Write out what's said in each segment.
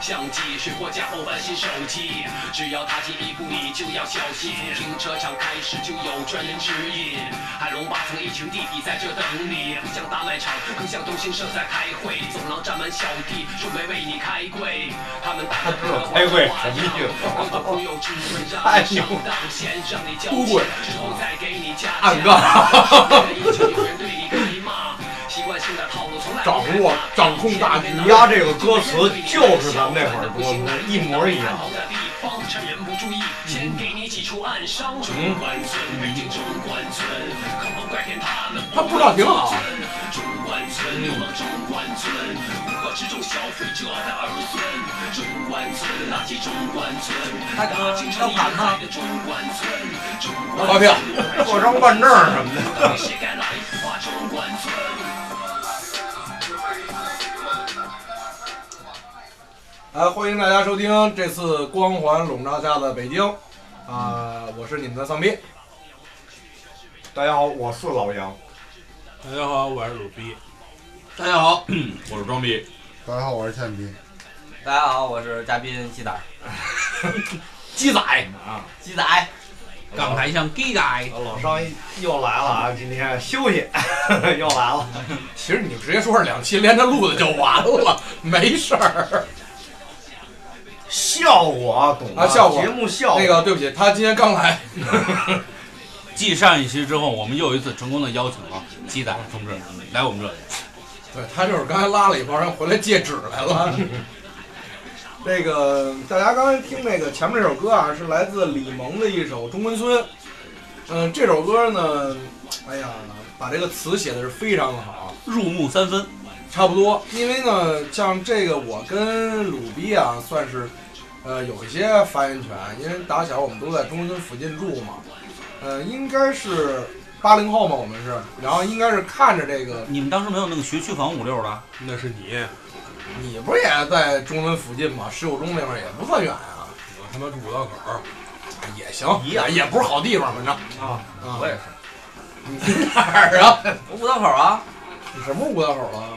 相机、水货加厚翻新手机，只要踏进一步，你就要小心。停车场开始就有专人指引，海龙八层一群弟弟在这等你，不像大卖场，更像东兴社在开会。走廊站满小弟，准备为你开柜。他们打着开会什么意思更多朋友只会让你上当，先让你交钱，之后再给你加暗钱。杠掌握掌控大局。压这个歌词就是咱们那会儿说的，一模一样。的地方，趁人不注意，先给你几处暗伤。中关村，北京中关村，可不怪天他们。他不知道挺好。中关村，流浪中关村，乌合之众消费者的儿孙。中关村，垃圾中关村，大哥京城要盘吗的中关村，中发票过张办证什么的。谁敢来画中关村？来，欢迎大家收听这次光环笼罩下的北京，啊、我是你们的丧逼。大家好，我是老杨。大家好，我是鲁逼。大家好，我是装逼。大家好，我是倩逼。大家好，我是嘉宾鸡仔，鸡仔啊，鸡仔，港台像 gay 仔，老商又来了啊！今天休息，又来了。其实你直接说是两期连着录的就完了，没事儿。效果啊，懂啊笑我节目效果。那个，对不起，他今天刚来，继上一期之后，我们又一次成功的邀请了鸡仔同志来我们这里。对他就是刚才拉了一包人回来借纸来了。这个大家刚才听那个前面这首歌啊，是来自李萌的一首《中关村》。嗯、这首歌呢，哎呀，把这个词写的是非常的好。入木三分，差不多，因为呢，像这个我跟鲁逼啊，算是呃有一些发言权，因为打小我们都在中关村附近住嘛，呃，应该是八零后嘛，我们是，然后应该是看着这个，你们当时没有那个学区房五六的？那是你，你不是也在中关村附近吗？十九中那边也不算远啊，我他妈住五道口儿，也行，也也不是好地方，反正。啊，啊。我，也是，你 哪儿啊？我五道口啊，你什么五道口了？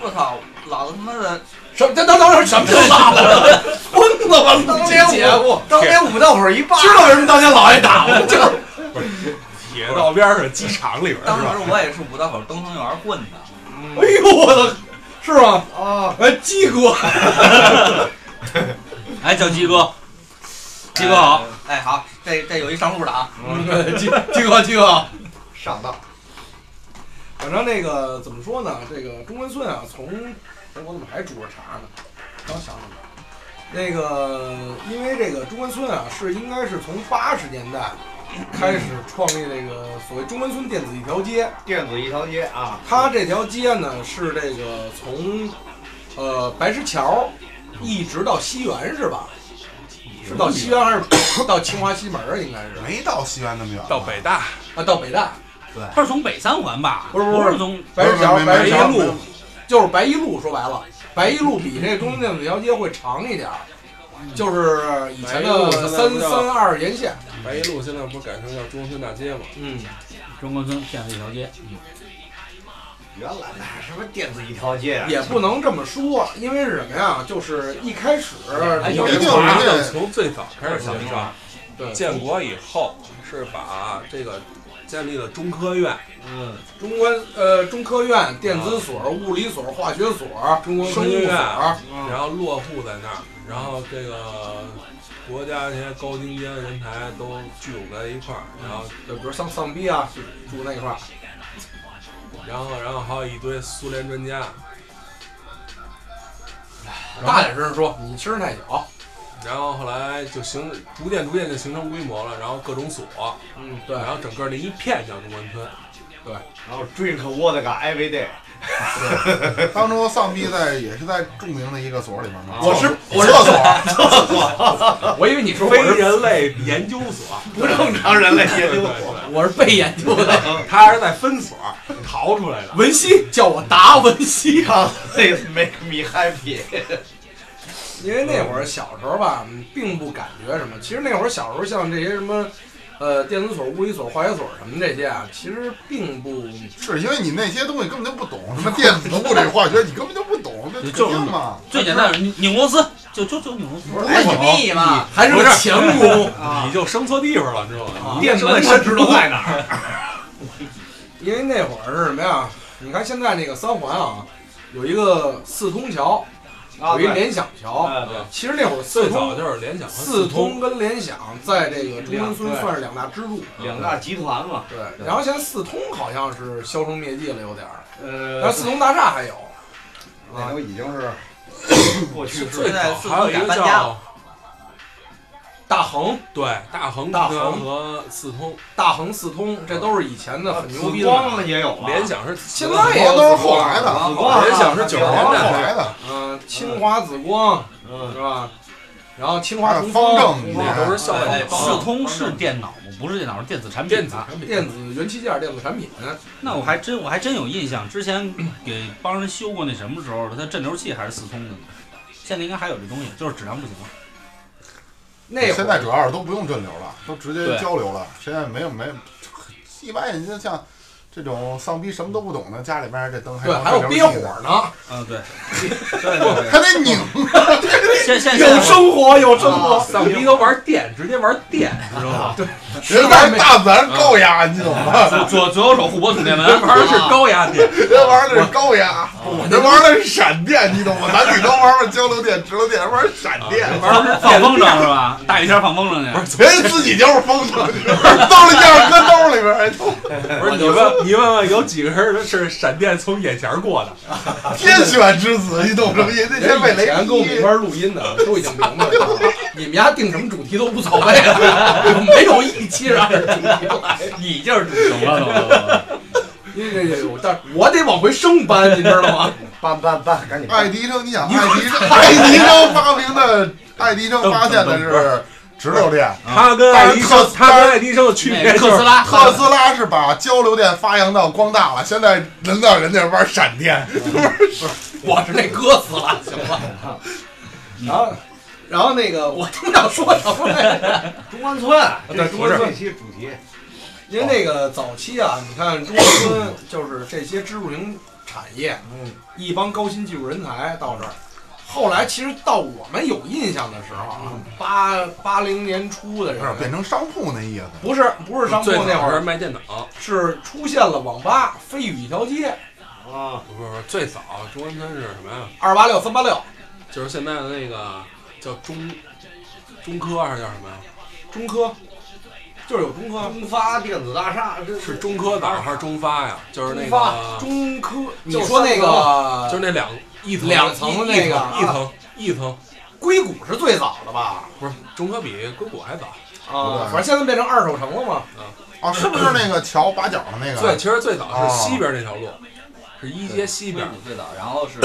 我操，老子他妈的什么？等等等，什么叫老了？疯了吧？当年节目，当年五道口一霸，知道为什么当年老爷打吗？就是。铁道边儿上机场里边儿当？时我也是五道口东城园混的，哎呦我的，是吗？啊，哎，鸡哥，哎，叫鸡哥，鸡哥好。哎，哎好，这这有一上路的啊，嗯鸡鸡哥，鸡哥。上当。反正那个怎么说呢？这个中关村啊，从哎我怎么还煮着茶呢？刚想起来。那个，因为这个中关村啊，是应该是从八十年代开始创立这个所谓中关村电子一条街。电子一条街啊，它这条街呢是这个从呃白石桥一直到西园是吧？是到西园还是到清华西门啊？应该是没到西园那么远，到北大，啊，到北大。他是从北三环吧？不是不是是从白石桥，白石桥没没就是白一路，说白了，白一路比这中关电子一条街会长一点儿，就是以前的三三二沿线。白一路现在不是改成叫中关村大街吗？嗯，中关村建了一条街。原来那什么电子一条街啊，也不能这么说，因为是什么呀？就是一开始哎有一一定人家从最早开始建设，对建国以后是把这个建立了中科院，嗯，中关呃中科院、电子所、物理所、化学所、中国生物院，所，然后落户在那儿，然后这个国家这些高精尖人才都聚拢在一块儿，然后就比如像丧逼啊，住那块儿。然后然后还有一堆苏联专家，大点声说，你声儿太小。然后后来就形逐渐逐渐就形成规模了，然后各种所，嗯，对然后整个那一片叫中关村。对然后 drink water every day，当初丧逼在也是在著名的一个所里面嘛。我是我是厕所，我以为你说我非是人类研究所，不正常人类研究所。我是被研究的。他是在分所逃出来的。文熙叫我达文西，This make me happy。因为那会儿小时候吧，嗯并不感觉什么。其实那会儿小时候像这些什么，呃，电子所、物理所、化学所什么这些啊，其实并不是因为你那些东西根本就不懂，什么电子物理理化学你根本就不懂，这就肯定嘛。最简单，拧拧螺丝，就就就拧螺丝。不是你密嘛？还是个钳工。你就生错地方了，你知道吗？电门他知道在哪儿。因为那会儿是什么呀？你看现在那个三环啊，有一个四通桥，啊有一联想桥。哎对，其实那会儿四最早通、就是联想和四通通，跟联想在这个中关村算是两大支柱。两大集团嘛。对，然后现在四通好像是销声灭迹了，有点儿。呃但，四通大厦还有。啊那都已经是过去最式。早还有一个搬家大恒、对大恒大恒和四通，大恒四通，这都是以前的很牛逼的。光也有了，联想是现在也有都是后来的，紫光联想是九十年后代来的，嗯，清华紫光嗯，是吧？然后清华同方正那都是校哎长。四通是电脑吗？不是电脑，是电子产品？电子产品，电子元器件、电子产品。那我还真我还真有印象，之前给帮人修过那什么时候，它镇流器还是四通的呢。现在应该还有这东西，就是质量不行了。那会儿现在主要是都不用镇流了，都直接交流了。现在没有没有，一般人家像这种丧逼什么都不懂的，家里边这灯还对还有憋火呢，嗯，对，对对对，还得拧。现现有生活有生活。丧逼都玩电，直接玩电，知道吗？对 人玩大自然高压，你懂吗？左左左右手互搏充电门，玩的是高压电，人玩的是高压，人玩的是闪电，你懂吗？男女都玩玩交流电、直流电，玩闪电，玩放风筝是吧？大雨天放风筝去。人家自己就是风筝，兜里件搁兜里边儿，不是你问你问问有几个人是闪电从眼前过的？天选之子，你懂什么意思？那天被雷以前跟我们一块录音的都已经明白了，你们家定什么主题都无所谓了，没有一期是按主题来。你就是主题懂了懂了。因为这个，但我得往回升搬，你知道吗？搬搬搬，赶紧搬。爱迪生，你想爱迪生，爱迪生发明的，爱迪生发现的是直流电，他跟爱迪生，他跟爱迪生的区别就是特斯拉，特斯拉是把交流电发扬到光大了，现在轮到人家玩闪电，我是那哥斯拉，行吧。然后，然后那个，我听到说什么来着？中关村，对中关村这期主题，因为那个早期啊，你看中关村就是这些支柱型产业，嗯，一帮高新技术人才到这儿。后来其实到我们有印象的时候啊，八八零年初的时候变，成商铺那意思。不是不是商铺那会儿，卖电脑，是出现了网吧，飞宇一条街，啊，不是不是最早中关村是什么呀？二八六三八六，就是现在的那个叫中中科还是叫什么呀？中科，就是有中科，中发电子大厦，这是中科岛还是中发呀？就是那中发个，中科，你说那个就是那两一层两层那个一层一层，硅谷是最早的吧？不是中科比硅谷还早。啊，反正现在变成二手城了嘛。哦，是不是那个桥八角的那个？对，其实最早哦是西边那条路，是一街西边。最早，然后是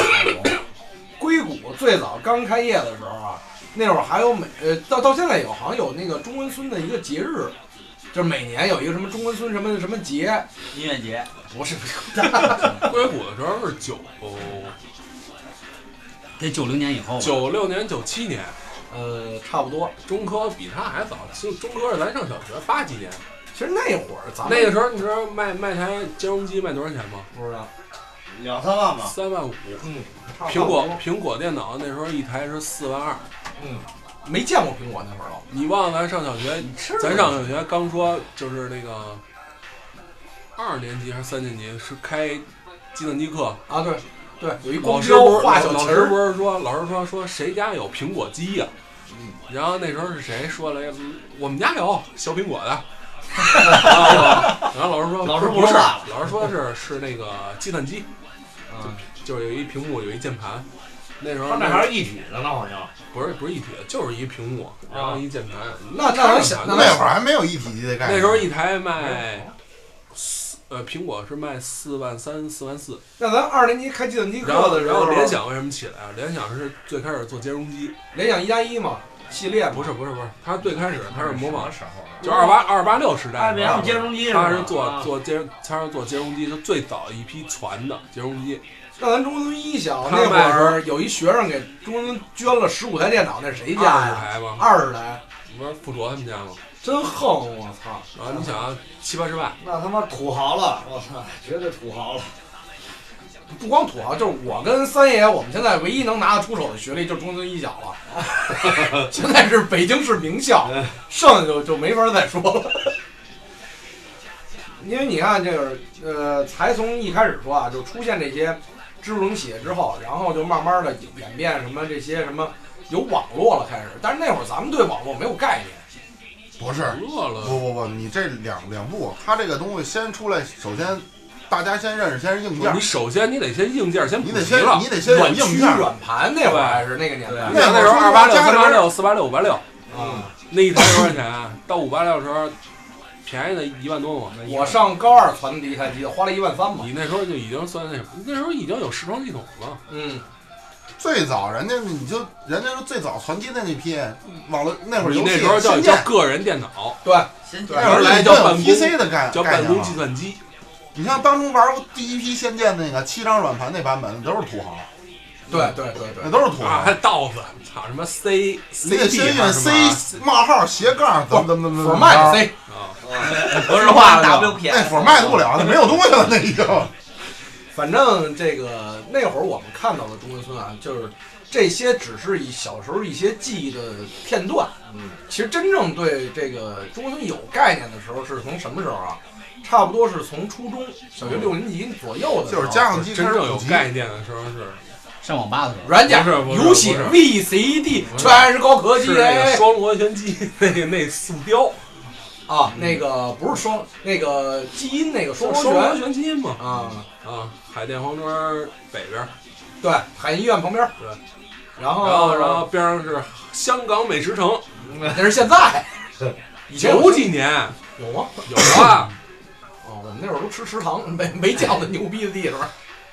硅谷最早刚开业的时候啊，那会儿还有每呃到到现在有好像有那个中关村的一个节日，就是每年有一个什么中关村什么什么节，音乐节，不是 硅谷的时候是九得九零年以后吧。九六年、九七年，呃差不多。中科比他还早。就中科是咱上小学八几年，其实那会儿咱们那个时候你知道卖卖台兼容机卖多少钱吗？不知道，两三万吧。三万五。嗯，苹果苹果电脑那时候一台是四万二。嗯没见过苹果那会儿都。你忘了咱上小学，咱上小学刚说就是那个二年级还是三年级是开计算机课，啊，对对，有一老光标师不是画小旗儿，老师不是说老师说说谁家有苹果机呀、然后那时候是谁说了？我们家有小苹果的。然后老师说老师不是，老师说是是那个计算机，就就是有一屏幕有一键盘。那时候那还是一体的呢，好像。不是不是一体的，就是一屏幕，然后一键盘。那那能想那那会儿还没有一体机的概念。那时候一台卖四呃苹果是卖四万三四万四，那咱二年级开计算机然后课的时候，然后联想为什么起来啊？联想是最开始做兼容机，联想一加一嘛系列嘛不是不是不是，它最开始它是模仿时候？就二八二八六时代爱的时候，别兼容机是？它是做啊做兼它是做兼容机，就最早一批传的兼容机。那咱中关村一小那会儿有一学生给中关村捐了十五台电脑，那是谁家二十呀？台吗？二十台，不是富卓他们家吗？真横！我操！然后你想啊，七八十万，那他妈土豪了，我操，绝对土豪了。不光土豪，就是我跟三爷，我们现在唯一能拿得出手的学历就是中关村一小了，现在是北京市名校，剩下就就没法再说了。因为你看，这个呃，才从一开始说啊，就出现这些支付能企业之后，然后就慢慢的演变什么这些什么有网络了开始，但是那会儿咱们对网络没有概念。不是，不不不，你这两两步，它这个东西先出来，首先大家先认识，先是硬件你，首先你得先硬件先你得先普及了。你得先有软驱硬件。软盘那会儿还是那个年代你想那时候二八六、三八六、四八六、五八六，啊。那一台多少钱啊？到五八六的时候，便宜的一万多嘛。那一我上高二攒的第一台机子，花了一万三嘛。你那时候就已经算那什么，那时候已经有视窗系统了。嗯，最早人家你就人家说最早传机的那批，网络那会儿你游戏那时候叫仙剑，叫个人电脑，对，先那会儿来叫办公 PC 的概叫办公概念了。计算机。你像当初玩过第一批仙剑那个七张软盘那版本，都是土豪，对对对对。那，都是土啊，豪还。道子，操什么 C 你得 C 先 B 用还是什么 C 冒号斜杠怎么怎么怎么怎么 format 着 C，啊？格式化的 WP，那会儿卖不了，那没有东西了，那已经。反正这个那会儿我们看到的中关村啊，就是这些只是以小时候一些记忆的片段。嗯，其实真正对这个中关村有概念的时候是从什么时候啊？差不多是从初中小学六年级左右的时候，就是家长机真正有概念的时候是。上网吧的时候，软件是游戏 VCD 全是高科技是那个哎双螺旋机那个那塑雕啊，那个不是双那个基因那个双双螺螺旋基因嘛。啊，啊，海淀黄庄北边儿，对，海淀医院旁边，对，然后然后然后边上是香港美食城，那是现在，以前九几年。有吗？有啊，哦，我们那会儿都吃食堂，没没见过牛逼的地方。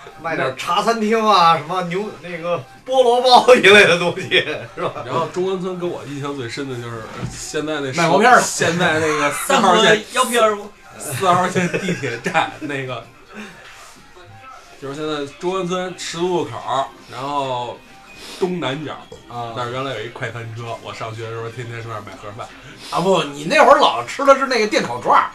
卖点茶餐厅啊，什么牛那个菠萝包 一类的东西，是吧？然后中关村给我印象最深的就是现在那卖毛片儿现在那个 四三号线幺 P 二五，四号线地铁站那个，就是现在中关村十字路口，然后东南角啊那儿原来有一快餐车，我上学的时候天天上那儿买盒饭，啊不，你那会儿老吃的是那个电烤串儿，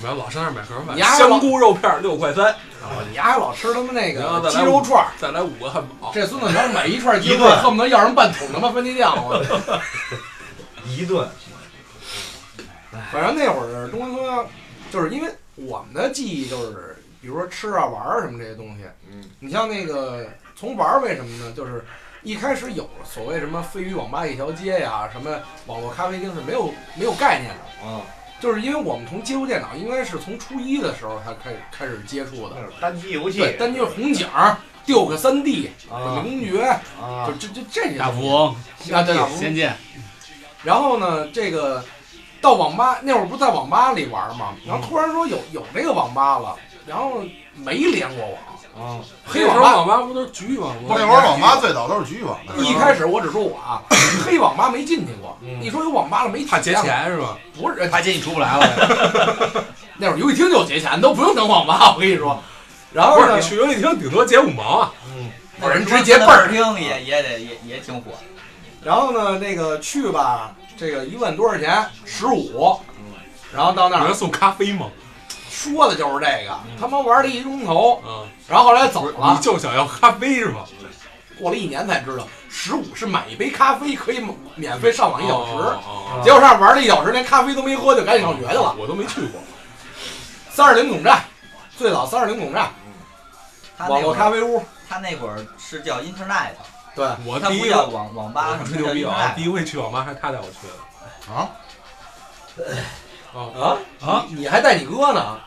我要老上那儿买盒饭，你还香菇肉片儿六块三，啊，你还老吃他妈那个然后再来鸡肉串儿。再来五个汉堡。这孙子要是买一串 鸡肉一顿，恨不得要人半桶他妈番茄酱。我 一顿反正那会儿中关村啊，就是因为我们的记忆就是，比如说吃啊、玩儿什么这些东西。嗯，你像那个从玩儿为什么呢？就是一开始有所谓什么飞鱼网吧一条街呀，什么网络咖啡厅是没有没有概念的。啊，就是因为我们从接触电脑，应该是从初一的时候才开始开始接触的单机游戏对，单就是红警、六个三 D、啊公爵，啊就，这这这些大富翁、啊，对，大富翁仙剑，然后呢，这个到网吧那会儿不在网吧里玩嘛，然后突然说有有这个网吧了，然后没连过网。啊，黑网吧网吧不都是局域网吗？那会儿网吧最早都是局域网的，一开始我只说我啊，黑网吧没进去过。嗯一说有网吧了没体怕劫，钱是吧？不是他进你出不来了。那会儿游戏厅就有劫钱，都不用等网吧。我跟你说，然后呢去游戏厅顶多结五毛啊。嗯，有人直接倍儿厅也也得也也挺火。然后呢，那个去吧，这个一问多少钱？十五。然后到那儿送咖啡吗？说的就是这个，他妈玩了一钟头，嗯，然后后来走了，你。就想要咖啡是吧？过了一年才知道，十五是买一杯咖啡可以免费上网一小时。哦哦哦结果上那玩了一小时，连咖啡都没喝，就赶紧上学去了。我都没去过。三二零总站，最早三二零总站，网络咖啡屋。他那会儿是叫 Internet，对，我第一个不叫网网吧，我什么叫吹牛逼啊！Internet？第一回去网吧还他带我去的。啊，啊啊啊！你还带你哥呢？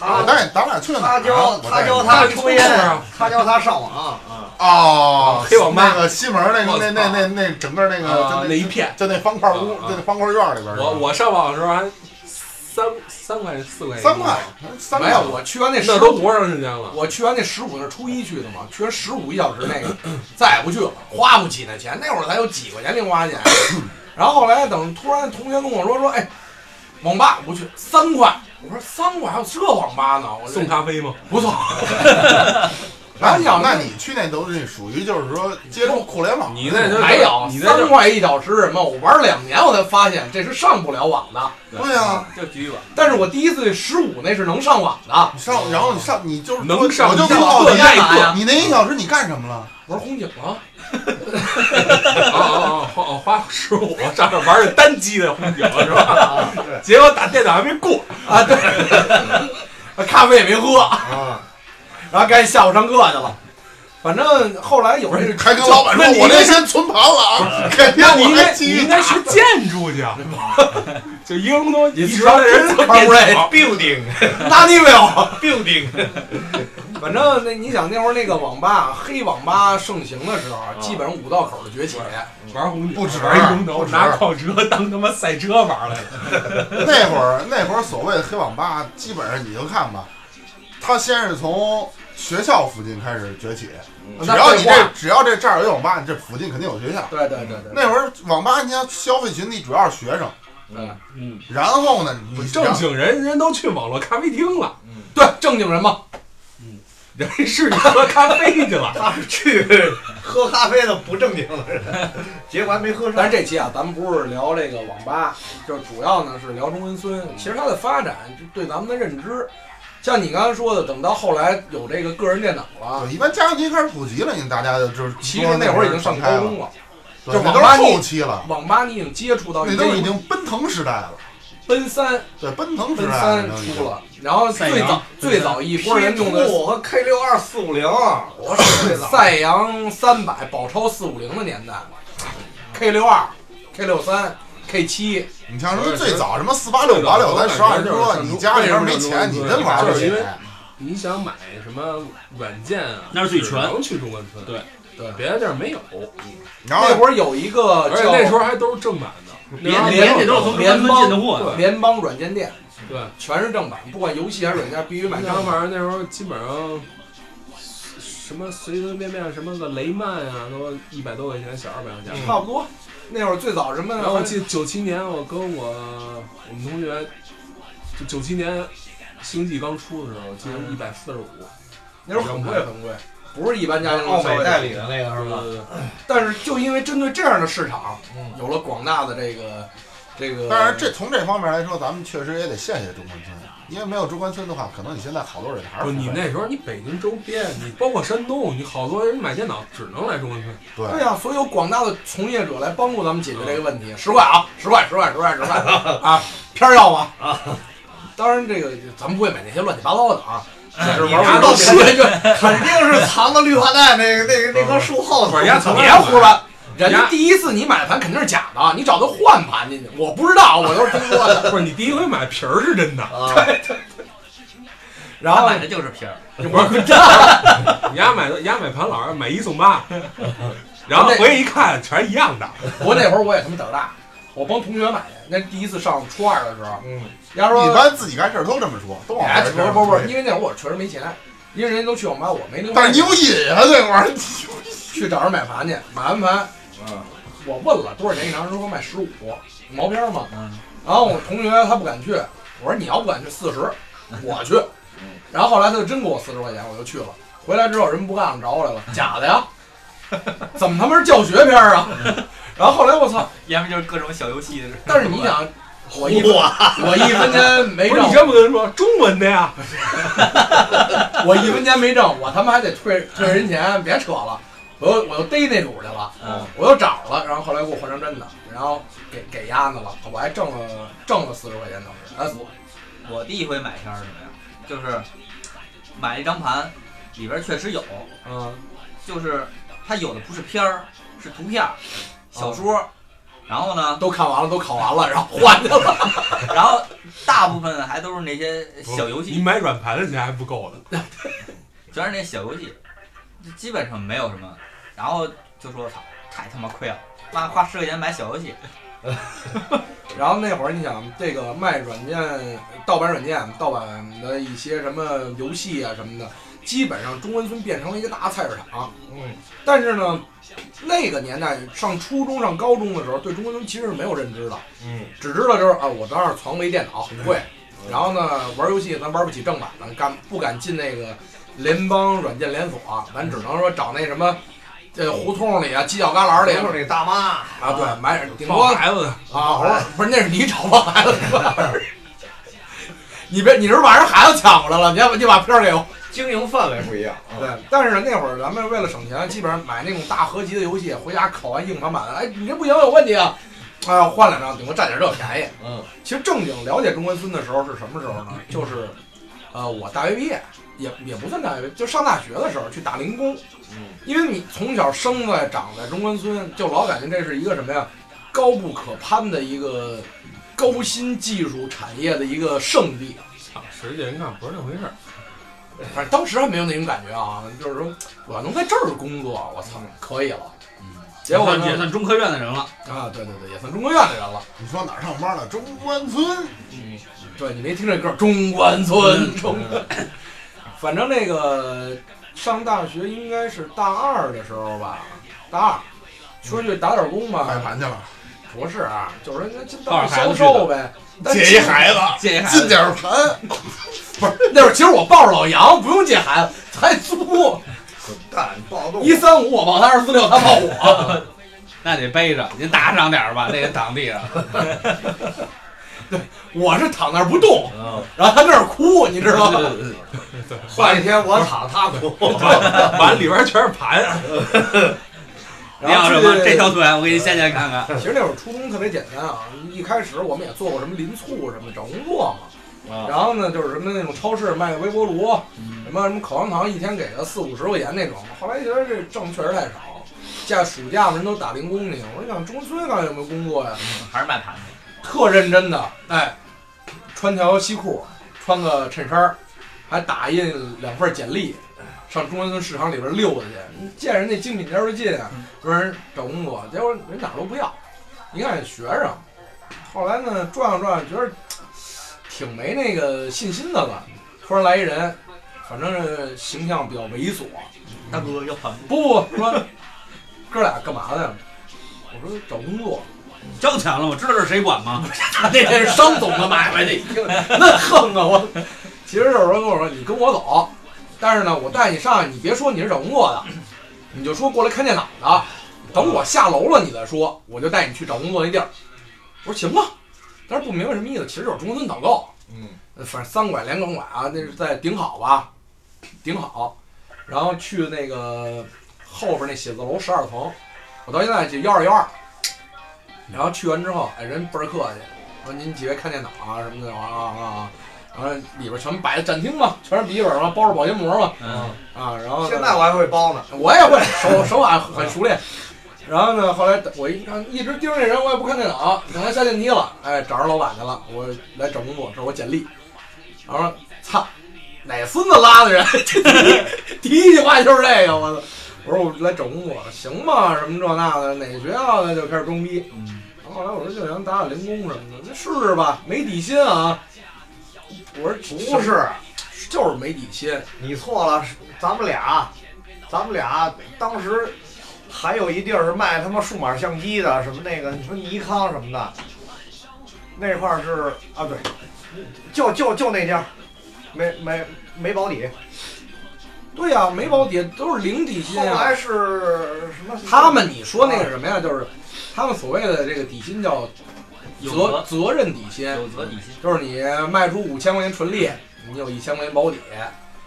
我他带咱俩去哪儿啊？他教我带他教你他抽烟啊，他教他上网啊，哦，黑网吧那个西门那我个那那那那整个那个啊就那一片。就那方块屋啊，啊就那方块院里边儿。我我上网的时候还三三块四块三块，三块没有，我去完那十五，那都多长时间了？我去完那十五那是初一去的嘛，去完十五一小时那个，再也不去了，花不起那钱。那会儿才有几块钱零花钱。然后后来等突然同学跟我说说，哎，网吧不去，三块。我说三国还有这网吧呢？我说送咖啡吗？不错。然后你想那你去那都是属于就是说接触互联网，你那就没有你那三块一小时什么？我玩两年我才发现这是上不了网的。对呀，就局域网，但是我第一次十五那是能上网的，你上然后你上你就是能上我就一个不好奇干嘛呀？你那一小时你干什么了？玩红警了。哦哦哦，花花十五上这玩的单机的红警是吧？结果打电脑还没过，啊，对，咖啡也没喝，啊，然后该下午上课去了。反正后来有这个还跟老板说：“你我这先存盘了啊，改天我那你应该还继续你应该学。建筑去啊，就一个工作一知说的人特别少。building 那你没有。building，反正那你想那会儿那个网吧黑网吧盛行的时候，基本上五道口的崛起。玩红警不止玩一龙头，不止拿矿车当他妈赛车玩来了。那会儿那会儿所谓的黑网吧，基本上你就看吧，他先是从学校附近开始崛起，只要你这只要这这儿有网吧，你这附近肯定有学校。对对对对，那会儿网吧，你想消费群体主要是学生，嗯，嗯，然后呢，你正经人人都去网络咖啡厅了，嗯对正经人嘛，嗯人是喝咖啡去了。他是去喝咖啡的不正经的人，结果还没喝上。但是这期啊，咱们不是聊这个网吧，就是主要呢是聊中关村。其实它的发展对咱们的认知，像你刚才说的，等到后来有这个个人电脑了，一般家用机开始普及了，你大家就就是其实那会儿已经上高中了。对就那都是网吧你后期了，网吧你已经接触到那都已经奔腾时代了。奔三，对，奔腾时代奔三已经出了，然后最早最早一波人用的和 K 六二四五零，我是最早。赛扬三百、宝超四五零的年代，K 六二、K 六三、K 七，你像什么最早什么四八六八六，咱实话实说，你家里边没钱，你真玩不起就是因。为你想买什么软件啊，那是最全只能去中关村。对对别的地儿没有。然后那会儿有一个而且那时候还都是正版的，连这都是从中关村进的货联邦软件店，对，全是正版，不管游戏还是软件，必须买你正版。想反正那时候基本上什么随随便便什么个雷曼啊，都一百多块钱，小二百块钱。差不多。那会儿最早什么？然后我记得九七年，我跟我我们同学，就九七年星际刚出的时候，我记得一百四十五。那时候很贵很贵，不是一般家庭奥美代理。的那个是吧？对对对，但是就因为针对这样的市场，嗯有了广大的这个这个。当然，这从这方面来说，咱们确实也得谢谢中关村，因为没有中关村的话，可能你现在好多人还，是不你那时候你北京周边，你包括山东，你好多人买电脑只能来中关村。对对呀、所以有广大的从业者来帮助咱们解决这个问题。十块啊，十块，十块，十块，十块啊，片儿要吗？啊，当然这个咱们不会买那些乱七八糟的啊，就是玩拿玩到到对对，肯定是藏到绿化带那个那个那棵树后头。不是人家从来别胡说八。人家第一次你买的盘肯定是假的，你找他换盘进去，我不知道，我都是听说的。不是你第一回买皮儿是真的，啊，然后买的就是皮儿，不是 你家买的丫买盘老是买一送八，然后回去一看全一样的。不过那会儿我也他妈胆儿大，我帮同学买的。那第一次上初二的时候，嗯，人家说一般自己干事儿都这么说，都往哎，这儿不不不，因为那会儿我确实没钱，因为人家都去网吧，我没零花钱。但是你有瘾啊，这玩意儿。去找人买盘去，买完盘，嗯，我问了多少钱一张，人说卖十五毛片儿嘛。嗯，然后我同学他不敢去，我说你要不敢去四十，我去。然后后来他就真给我四十块钱，我就去了。回来之后人不干了，找我来了，假的呀？怎么他妈是教学片儿啊？然后后来我操！要么就是各种小游戏的。但是你想，我一分，我一分钱没挣你，真不跟人说中文的呀？我一分钱没挣，我他妈还得退退人钱，别扯了。我又我又逮那主去了，嗯，我又找了，然后后来给我换成真的，然后给给鸭子了，我还挣了挣了四十块钱当时。哎，我第一回买片儿是什么呀？就是买一张盘，里边确实有，嗯，就是它有的不是片儿，是图片儿、小说，然后呢，都看完了，都考完了，然后换去了。然后大部分还都是那些小游戏你戏，买软盘的钱还不够呢。全是那小游戏，基本上没有什么。然后就说操，太他妈亏了，妈花十块钱买小游戏，然后那会儿你想，这个卖软件、盗版软件、盗版的一些什么游戏啊什么的，基本上中关村变成了一个大菜市场。嗯，但是呢，那个年代上初中、上高中的时候，对中关村其实是没有认知的，嗯，只知道就是啊，我当时床没电脑，很贵。然后呢，玩游戏咱玩不起正版的，敢不敢进那个联邦软件连锁，咱只能说找那什么，这胡同里啊、犄角旮旯里就是那大妈啊，对，买顶多孩子，啊，我说不是，那是你找我孩子的。你别，你是不是把人孩子抢过来了？你要不你把片儿给我。经营范围不一样。啊对，但是呢，那会儿咱们为了省钱，基本上买那种大合集的游戏，回家拷完硬盘版，哎，你这不行，有问题啊！哎呀，换两张，顶多占点这便宜。嗯，其实正经了解中关村的时候是什么时候呢？就是，呃，我大学毕业，也也不算大学，就上大学的时候去打零工。嗯，因为你从小生在长在中关村，就老感觉这是一个什么呀，高不可攀的一个高新技术产业的一个圣地。操，实际人看不是那回事儿。反正当时还没有那种感觉啊，就是说我要能在这儿工作，我操，可以了。结果呢也算中科院的人了。啊，对对对，也算中科院的人了。你说哪儿上班了？中关村。嗯对你没听这歌，中关村，中。反正那个上大学应该是大二的时候吧，大二说去打点工买吧，盘去了，不是啊，就是人家就抱着孩子当销售呗。但借一孩子，进借一孩子进，点盘。不是那会儿，其实我抱着老杨，不用借孩子，还租滚蛋，暴动！一三五，我抱他二四六，他抱我。那得背着，您打赏点儿吧，那个躺地上。我是躺那儿不动，嗯，然后他那儿哭，你知道吗？换一天我躺他哭。碗里边全是盘，你要什么？这条条。腿我给你掀起来看看。其实那会儿初中特别简单啊，一开始我们也做过什么临促什么找工作嘛，啊，然后呢就是什么那种超市卖个微波炉，什么什么口香糖，一天给个四五十块钱那种。后来觉得这挣确实太少，假暑假嘛人都打零工去，我说想中关村看有没有工作呀，还是卖盘子。特认真的，哎，穿条西裤，穿个衬衫，还打印两份简历，上中关村市场里边溜达去，见人那精品店就进啊，说人找工作，结果人哪儿都不要，一看学生，后来呢转悠转悠，觉得挺没那个信心的了，突然来一人，反正是形象比较猥琐，大哥要盘子，不不说哥俩干嘛的？我说找工作。交钱了，我知道这是谁管吗？他 那是商总的买卖，那一听那横啊！我其实就是说跟我说，你跟我走，但是呢，我带你上去，你别说你是找工作的，你就说过来看电脑的。等我下楼了，你再说，我就带你去找工作那地儿。我说行吧，但是不明白什么意思，其实就是中关村导购。嗯，反正三拐连梗拐啊，那是在顶好吧，顶好，然后去那个后边那写字楼十二层，我到现在就幺二幺二。然后去完之后，哎，人倍儿客气，说您几位看电脑啊什么的啊啊啊啊，然后里边全摆的展厅嘛，全是笔记本嘛，包着保鲜膜嘛，嗯，啊，然后现在我还会包呢。我也会手手法很熟练。然后呢，后来我一看，一直盯着那人，我也不看电脑。等他下电梯了，哎，找着老板去了，我来找工作，这是我简历。然后，操，哪孙子拉的人？第一句话就是这个，我操！我说我来找工作，行吗？什么这那的，哪个学校的就开始装逼。后后来我说就想打打零工什么的，那试试吧，没底薪啊。我说不是，就是没底薪。你错了，咱们俩，咱们俩当时还有一地儿是卖他妈数码相机的，什么那个你说尼康什么的，那块儿是啊对，就就就那家，没没没保底。对呀、没保底都是零底薪后啊。来是什么？他们你说那个什么呀，就是他们所谓的这个底薪叫责责责任底薪，有责底薪，就是你卖出五千块钱纯利，你有一千块钱保底，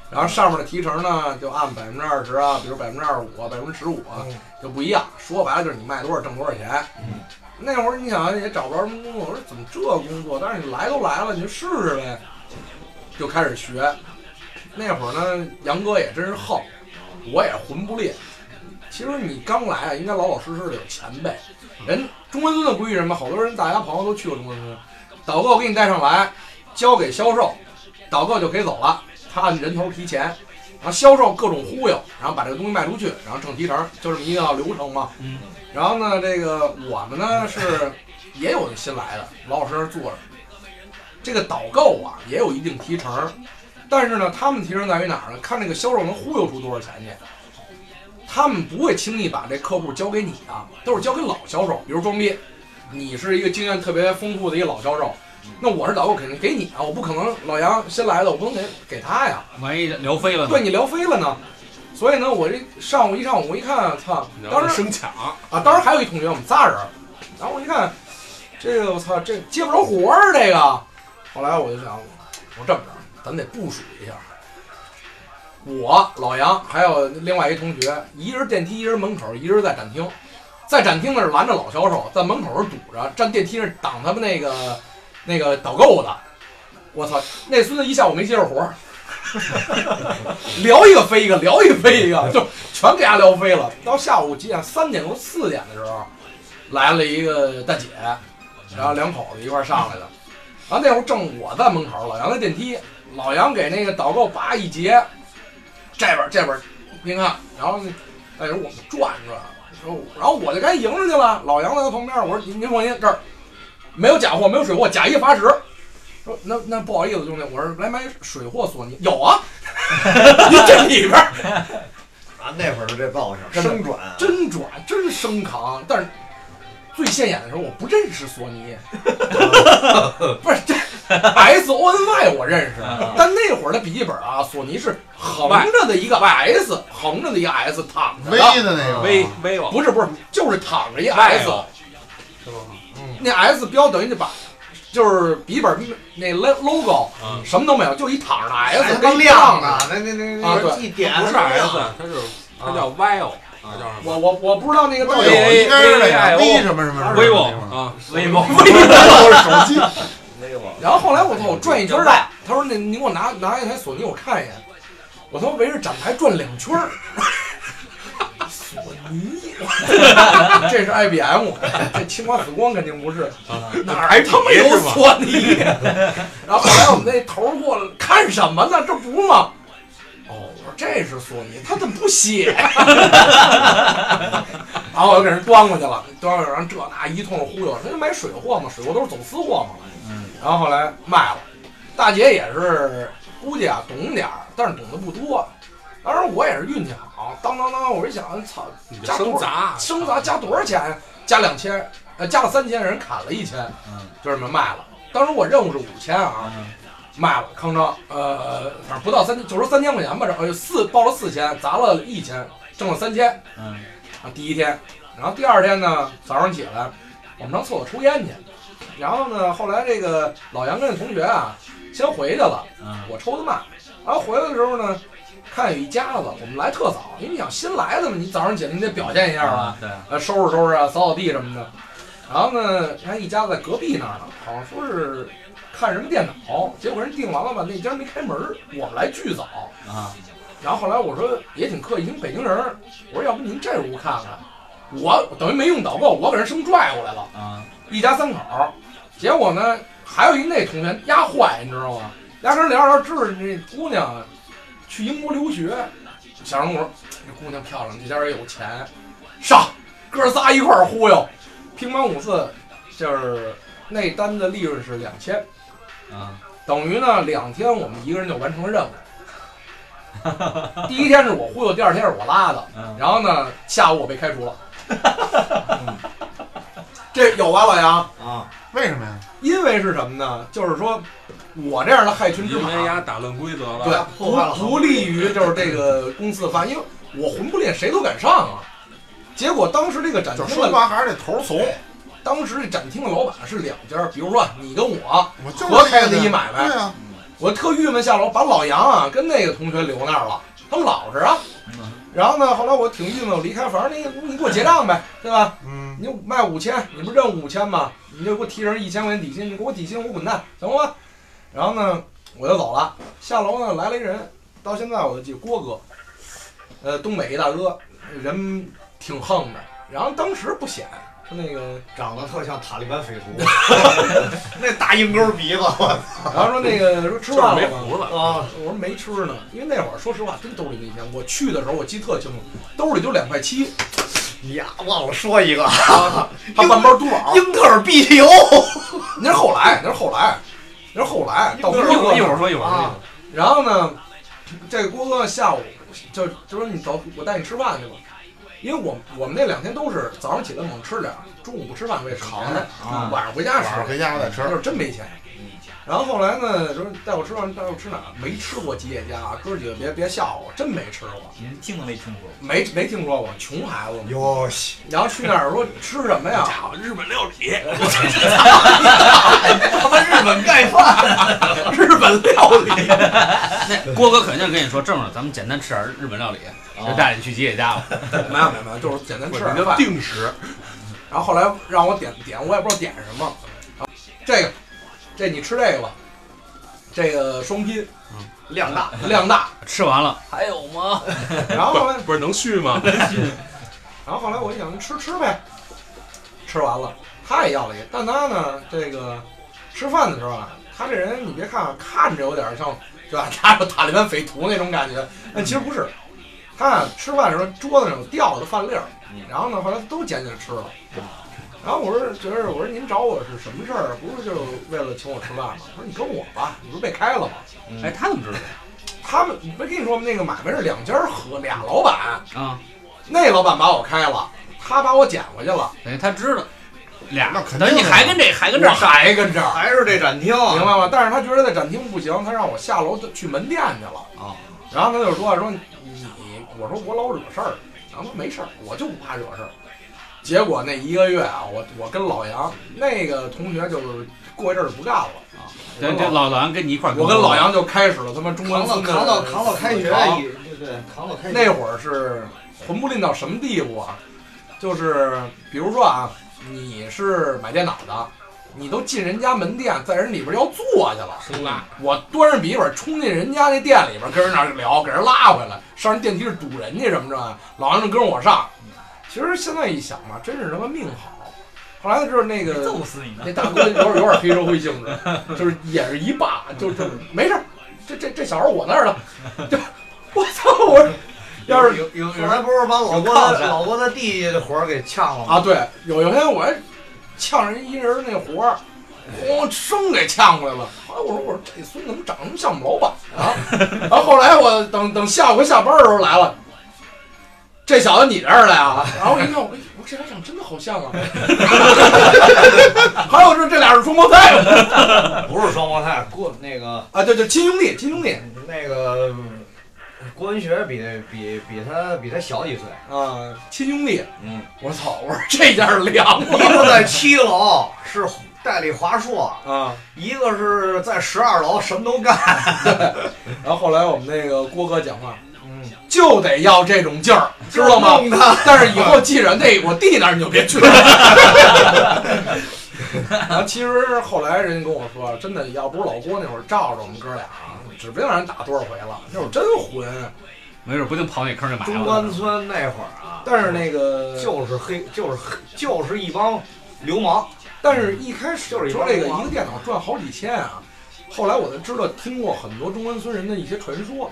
然后上面的提成呢就按百分之二十啊，比如百分之二十五啊，百分之十五啊嗯就不一样。说白了就是你卖多少挣多少钱。嗯那会儿你想也找不着什么工作，我说怎么这工作？但是你来都来了，你就试试呗，就开始学。那会儿呢，杨哥也真是横，我也混不吝。其实你刚来啊，应该老老实实的有前辈。人中关村的规矩是什么？好多人大家朋友都去过中关村，导购给你带上来，交给销售，导购就可以走了，他按人头提钱，然后销售各种忽悠，然后把这个东西卖出去，然后挣提成，就这么一个流程嘛。嗯。然后呢，这个我们呢是也有新来的，老老实实坐着。这个导购啊也有一定提成，但是呢，他们提成在于哪儿呢？看这个销售能忽悠出多少钱去。他们不会轻易把这客户交给你的，都是交给老销售。比如装逼，你是一个经验特别丰富的一个老销售，那我是导购肯定给你啊，我不可能老杨新来的，我不能给给他呀，万一聊飞了呢？对你聊飞了呢。所以呢，我这上午一上午我一看，操，当时生抢，啊，当时还有一同学，我们仨人，然后我一看，这个我操，这接不着活儿，这个。后来我就想，我说这么着，咱得部署一下。我老杨还有另外一同学，一人电梯，一人门口，一人在展厅。在展厅那儿拦着老销售，在门口儿堵着，站电梯那挡他们那个那个导购的。我操，那孙子一下午没接着活儿，聊一个飞一个，聊一个飞一个，就全给他聊飞了。到下午几点？三点多四点的时候，来了一个大姐，然后两口子一块上来的。然后那会儿正我在门口，老杨在电梯，老杨给那个导购叭一截，这边儿这边儿，您看，然后那那时候我们转转，说，然后我就赶紧迎上去了。老杨在他旁边，我说您您放心，这儿没有假货，没有水货，假一罚十。说那那不好意思，兄弟，我说来买水货索尼，有啊，您这里边儿啊，那会儿的这造型生转，真转真生扛，但是最现眼的时候我不认识索尼，不是这 S O N Y 我认识，但那会儿的笔记本啊，索尼是横着的一个 S，横着的一个 S 躺着微的，的那个 V V 不是不是，就是躺着一个 S，是吧？那 S 标等于就把就是笔记本那 lo- logo 嗯，什么都没有，就一躺着的 S，还他妈跟亮呢呢，。那那那啊那一点不是 S，它是它叫 YO，它叫什么？我我我不知道那个到底有应该是那个 VIO 微什么什么什么 vivo 啊，威猛，都是手机。然后后来我操，我转一圈儿外，他说那您给我拿拿一台索尼我看一眼，我他妈围着展台转两圈儿。索尼，这是 IBM，这青花紫光肯定不是，哪儿他妈有索尼？然后后来我们那头儿过来看什么呢？这不吗？这是索尼，他怎么不写？然后我就给人端过去了，端过去，然后这那一通忽悠，人家买水货嘛，水货都是走私货嘛。嗯，然后后来卖了，大姐也是估计啊懂点儿，但是懂得不多。当时我也是运气好，当当当，我一想，操，你这加多少生砸生杂加多少钱呀？加两千，呃，加了三千，人砍了一千，嗯就这么卖了。当时我任务是五千啊，嗯卖了康章，呃，反正不到三千，就说三千块钱吧，这呃四报了四千，砸了一千，挣了三千。嗯啊，第一天，然后第二天呢，早上起来，我们上厕所抽烟去，然后呢，后来这个老杨跟那同学啊，先回去了，嗯我抽的慢，然后回来的时候呢，看有一家子，我们来特早，因为你想新来的嘛，你早上起来你得表现一下吧，啊，对，呃，收拾收拾啊，扫扫地什么的。然后呢，看一家子在隔壁那儿呢，好像说是看什么电脑，结果人订完了吧，那家没开门儿，我们来巨早。啊，然后后来我说也挺客气，您北京人儿，我说要不您这屋看看，我等于没用导购，我给人生拽过来了，啊，一家三口儿。结果呢，还有一那同学压坏，你知道吗？俩跟人聊着聊着，知道这姑娘啊去英国留学，小人我说这姑娘漂亮，这家人有钱，上哥仨一块儿忽悠，乒乓五次，就是那单的利润是两千，啊，等于呢两天我们一个人就完成了任务。第一天是我忽悠，第二天是我拉的，嗯，然后呢下午我被开除了。嗯这有吧，老杨？啊，为什么呀？因为是什么呢？就是说我这样的害群之因为丫马，打乱规则了，对，破坏了不不利于就是这个公司的发展，因为我魂不吝，谁都敢上啊。结果当时这个展就说白还是这头儿怂，当时这展厅的老板是两家，比如说你跟我，我开的一买卖对啊，我特郁闷，下楼把老杨啊跟那个同学留那儿了，他们老实啊。嗯然后呢，后来我挺郁闷，我离开，反正你你给我结账呗，对吧？嗯，你就卖五千，你不是认五千吗？你就给我提成一千块钱底薪，你给我底薪，我滚蛋，行吗？然后呢，我就走了。下楼呢，来了一人，到现在我就记郭哥，呃，东北一大哥，人挺横的。然后当时不显，说那个，长得特像塔利班匪徒，那大鹰钩鼻子，我然后说那个说吃饭了吗？没胡子，啊，我说没吃呢，因为那会儿说实话真兜里没钱。我去的时候我记得特清楚，兜里就两块七，你呀忘了说一个，啊、他半包嘟宝。英特尔 BTO，那是后来，那是后来，那是后来到郭一会哥儿一会儿说一会儿说啊，然后呢，这个郭哥下午就就说你走，我带你吃饭去吧。因为我我们那两天都是早上起来猛吃点儿，中午不吃饭我也扛着，啊晚上回家晚上吃，回家再吃那。就是真没钱。然后后来呢，说带我吃饭，带我吃哪儿？没吃过吉野家，哥几个别别笑话我，真没吃过，您听都没听说过。没没听说过，穷孩子嘛。哟西，然后去那儿说吃什么呀？家伙，日本料理，他妈日本盖饭，日本料理。那郭哥肯定跟你说，正是咱们简单吃点日本料理，就带你去吉野家了。没有没有没有，就是简单吃点饭。定时。然后后来让我点点，我也不知道点什么。然后这个，这你吃这个吧，这个双拼量大，量大。吃完了还有吗？然后后来，不是能续吗？然后后来我一想吃吃呗，吃完了，他也要了一个，但他呢，这个吃饭的时候啊，他这人你别看看着有点像，对吧？加入塔利班匪徒那种感觉，但其实不是。他啊吃饭的时候桌子上有掉的饭粒儿，然后呢，后来都捡起来吃了。然后我说觉得我说您找我是什么事儿？不是就是为了请我吃饭吗？他说你跟我吧，你不是被开了吗？哎，他怎么知道他们没跟你说吗？那个买卖是两家合俩老板，啊？那老板把我开了，他把我捡回去了，等于他知道俩，那肯定等于你还跟这还跟这我儿上，还跟这儿，还是这展厅，明白吗？但是他觉得在展厅不行，他让我下楼去门店去了。啊，然后他就说说你，我说我老惹事儿，然后他说没事儿，我就不怕惹事儿。结果那一个月啊，我我跟老杨那个同学就是过一阵儿就不干了啊。我对跟老老老杨跟你一块儿，我跟老杨就开始了他妈中关村的扛到扛到开学，对对，扛到开学。那会儿是混不吝到什么地步啊？就是比如说啊，你是买电脑的，你都进人家门店，在人里边要坐去了，生拉，我端着笔记本冲进人家那店里边，跟人那儿聊，给人拉回来，上人电梯是堵人家什么着，老王就跟我上。其实现在一想吧，真是他妈命好。后来就是那个揍死你！那大哥有点有点黑社会性质，就是也是一霸，就就没事儿，这这这小孩我那儿的，就我操，我要是有有有人不是把老郭的老郭的弟弟的活儿给呛了吗？啊，对，有有一天我还呛人一人那活儿，咣生给呛过来了。后来我说我说这孙子怎么长得那么像我们老板啊？然后后来我等等下回下班的时候来了，这小子你这儿来啊？然后我一看，我说我这俩长真的好像啊。还有是这俩是双胞胎 不是双胞胎，过那个啊，对对，亲兄弟，亲兄弟那个郭文学比比比他比他小几岁。啊，亲兄弟。嗯，我操！我说这下凉一个在七楼 是代理华硕，啊。一个是在十二楼什么都干。然后后来我们那个郭哥讲话，嗯，就得要这种劲儿，知道吗？但是以后记着，那我弟那儿你就别去了。然后其实后来人家跟我说，真的，要不是老郭那会儿罩着我们哥俩，指不定让人打多少回了。那会儿真混，没准不定跑哪坑就埋了中关。村那会儿啊，但是那个，就是黑，就是黑，就是一帮流氓。但是一开始就是一说这个帮流氓一个电脑赚好几千啊，后来我才知道听过很多中关村人的一些传说。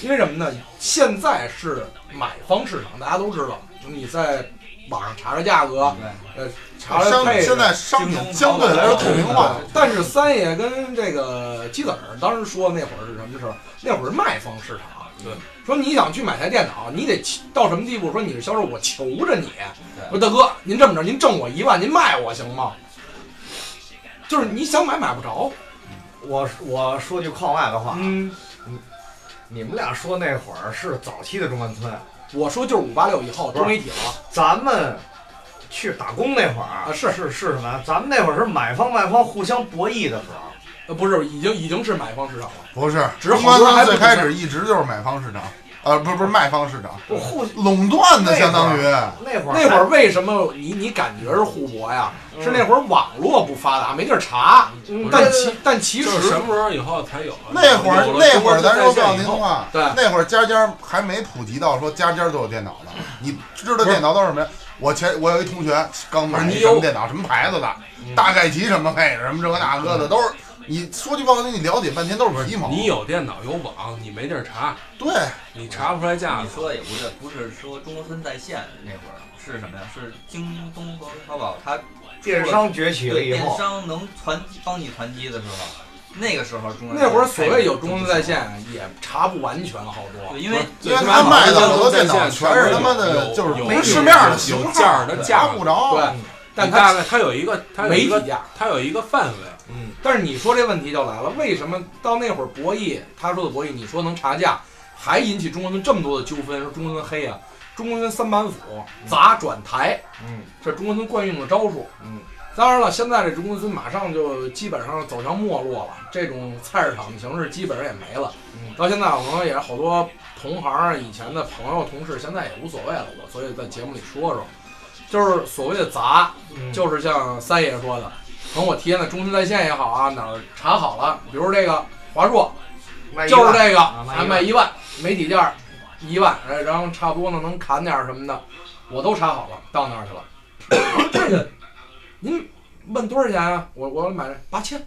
因为什么呢？现在是买方市场，大家都知道，你在网上查查价格，呃，查查相配置现在商品相对来说透明化，但是三爷跟这个鸡子儿当时说那会儿是什么时候？那会儿是卖方市场。对，说你想去买台电脑，你得求到什么地步？说你是销售，我求着你。说大哥，您这么着，您挣我一万，您卖我行吗？就是你想买买不着。我我说句框外的话，嗯，你们俩说那会儿是早期的中关村，我说就是五八六以后多媒体了。咱们去打工那会儿啊是是是什么呀？咱们那会儿是买方卖方互相博弈的时候。呃，不是，已经已经是买方市场了。不是，只是中关好多人还不最开知始一直就是买方市场，呃，不是不是卖方市场，不互垄断的相当于那会儿那会儿为什么你你感觉是互搏呀？嗯是那会儿网络不发达，没地儿查。嗯但其但其实什么时候以后才有？那会儿那会儿咱说不要中关村在线以后您话，对那会儿家家还没普及到说家家都有电脑呢。你知道电脑都是什么呀？我前我有一同学刚买什么电脑，什么牌子的，大概齐什么配置，什么这个那个的，都是你说句不好听，你了解半天都是皮毛。你有电脑有网，你没地儿查，对，你查不出来价你格。说的也不对，不是说中关村在线那会儿是什么呀？是京东和淘宝，它电商崛起了对以后，电商能团帮你团机的时候，那个时候中那会儿所谓有中关村在线，也查不完全好多对，。因为因为他卖的好多电脑全是他妈的，就是有没市面的型号，有价儿的价查不着。对但它大概它有一个它有一个。它有一个范围，嗯，但是你说这问题就来了，为什么到那会儿博弈，他说的博弈，你说能查价，还引起中关村这么多的纠纷？说中关村黑啊，中关村三板斧砸转台，嗯这中关村惯用的招数。嗯，当然了，现在这中关村马上就基本上走向没落了，这种菜市场的形式基本上也没了。嗯到现在可能也是好多同行、以前的朋友、同事，现在也无所谓了。我所以在节目里说说，就是所谓的砸，嗯就是像三爷说的，可能我提前在中村在线也好啊，哪儿查好了，比如这个华硕，就是这个，啊卖一万还卖一万，媒体价一万，哎，然后差不多呢能砍点儿什么的，我都查好了，到那儿去了。这 个您问多少钱啊？我我买八千。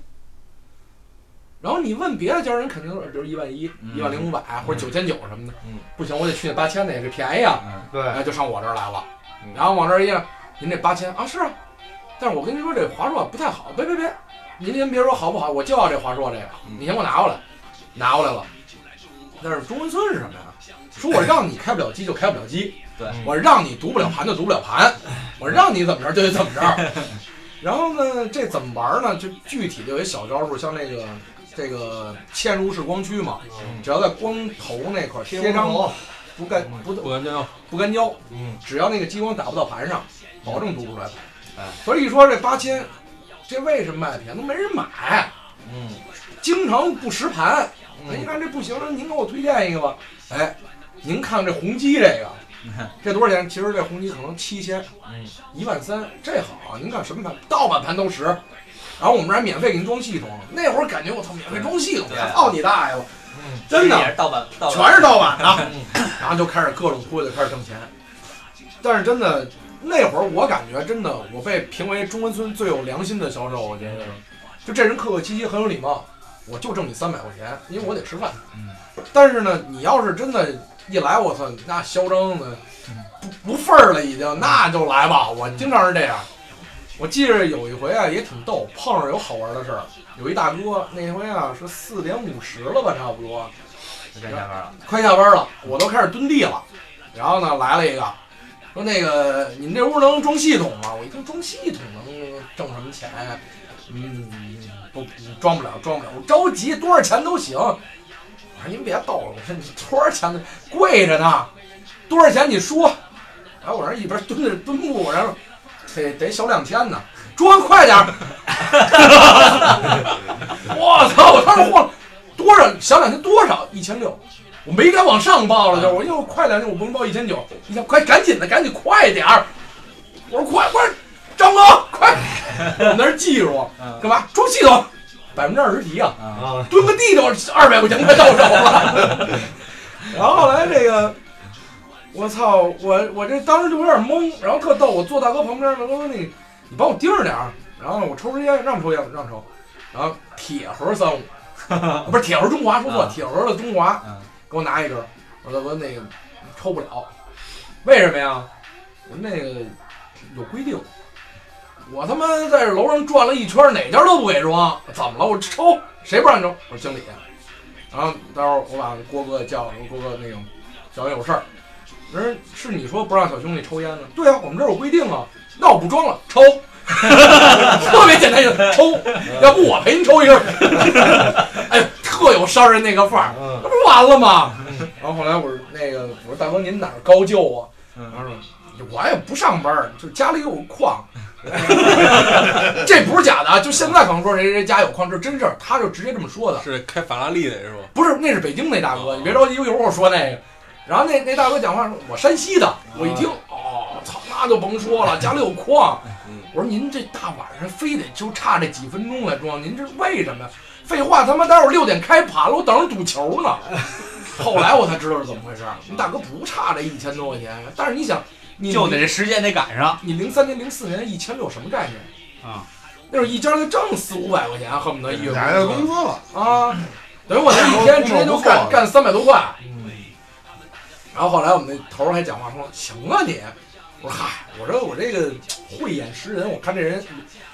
然后你问别的家人，肯定是比如一万一、嗯一万零五百或者九千九什么的。嗯不行，我得去那八千的也是便宜啊。嗯，对，哎，就上我这儿来了嗯。然后往这儿一按，您这八千啊是啊，但是我跟您说这华硕不太好，别别别，您先别说好不好，我就要这华硕这个，你先给我拿过来，拿过来了。但是中关村是什么呀？说我让你开不了机就开不了机，对我让你读不了盘就读不了盘，我让你怎么着就得怎么着。然后呢，这怎么玩呢？就具体就有一小招数，像那个这个嵌入式光驱嘛，只要在光头那块儿贴张头，不干不不干胶，不干胶，嗯，只要那个激光打不到盘上，保证读不出来盘。哎，所以说这八千，这为什么卖的便宜？都没人买，嗯，经常不实盘。嗯哎，你看这不行，您给我推荐一个吧。哎，您看这宏基这个，这多少钱？其实这宏基可能七千，嗯，一万三，这好啊！您看什么盘？盗版盘都实。然后我们这儿还免费给您装系统，那会儿感觉我操，免费装系统，对操你大爷了！嗯真的盗版，盗版全是盗版的，然后就开始各种忽悠，就开始挣钱。但是真的那会儿，我感觉真的，我被评为中关村最有良心的销售，我觉得，就这人客客气气，很有礼貌，我就挣你三百块钱，因为我得吃饭。嗯但是呢，你要是真的，一来我操，那嚣张的不不份儿了，已经，那就来吧。我经常是这样。我记着有一回啊，也挺逗，碰上有好玩的事儿。有一大哥，那回啊是四点五十了吧，差不多。就该下班了。快下班了，我都开始蹲地了。然后呢，来了一个，说那个你们这屋能装系统吗？我一听装系统能挣什么钱呀？嗯，不装不了，装不了。我着急，多少钱都行。我说您别逗了，我说你多少钱呢？贵着呢，多少钱你说？然后我这一边蹲着蹲步，然后得得小两千呢，装快点！我操！我当时慌了，多少小两千多少？一千六。我没敢往上报了，就是我因为我快两千，我不能报一千九，一千快赶紧的，赶紧快点儿！我说快快，张哥快！我们那儿记住嗯干嘛？装系统，百分之二十提啊！蹲个地都二百块钱快到手了。然后后来这个，我操，我我这当时就有点懵，然后特逗，我坐大哥旁边，大哥说你你帮我盯着点儿，然后呢我抽根烟，让抽烟让抽，然后铁盒三五，不是铁盒中华，说错，啊铁盒的中华，嗯给我拿一根儿，我说大哥那个抽不了，为什么呀？我那个有规定。我他妈在这楼上转了一圈，哪家都不给装，怎么了？我抽，谁不让抽？我说经理。然后待会儿我把郭哥叫来，我说郭哥那个小兄有事儿。人是你说不让小兄弟抽烟呢？对啊，我们这儿有规定啊。那我不装了，抽，特别简单，就抽。要不我陪您抽一根儿。哎呦，特有商人那个范儿，嗯那不完了吗？然后后来我说那个，我说大哥您哪儿高就啊？嗯然后说我也不上班儿，就家里有矿。这不是假的啊！就现在可能说谁谁谁家有矿，这是真事儿，他就直接这么说的。是开法拉利的是吧？不是，那是北京那大哥，你别着急，一会儿我说那个。然后那那大哥讲话说，我山西的，我一听，哦，操，那就甭说了，家里有矿。我说您这大晚上非得就差这几分钟来装，您这为什么呀？废话，他妈待会儿六点开盘了，我等着赌球呢。后来我才知道是怎么回事儿，你大哥不差这一千多块钱，但是你想，你就得这时间得赶上你零三年、零四年一千六什么概念？啊！那会儿一家就挣四五百块钱，恨不得一月工资了，啊，等于我那一天直接就干干三百多块。嗯，然后后来我们那头儿还讲话说：“行啊你。”我说：“嗨，我说我这个慧眼识人，我看这人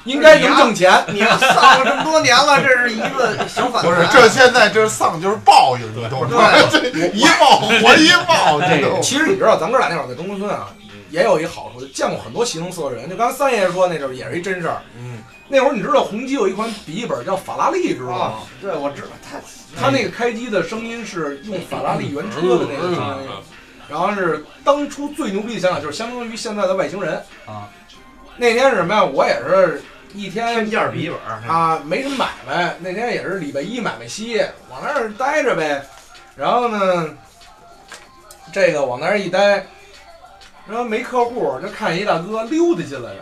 应该能挣钱。你要丧了这么多年了，这是一个小反不是。这现在这丧就是报应，你懂吗？这一报还一报，这”个其实你知道，咱哥俩那会儿在中关村啊，也有一好处，见过很多形形色色的人。就刚才三爷说那阵儿也是一真事儿。嗯，那会儿你知道宏基有一款笔记本叫法拉利，知道吗？啊，对，我知道，他他那个开机的声音是用法拉利原车的那个声音，然后是当初最牛逼的想法就是相当于现在的外星人啊。那天是什么呀？我也是一天天价笔记本儿，啊，没什么买卖。那天也是礼拜一买卖稀，往那儿待着呗。然后呢，这个往那儿一待，然后没客户，就看一大哥溜达进来了，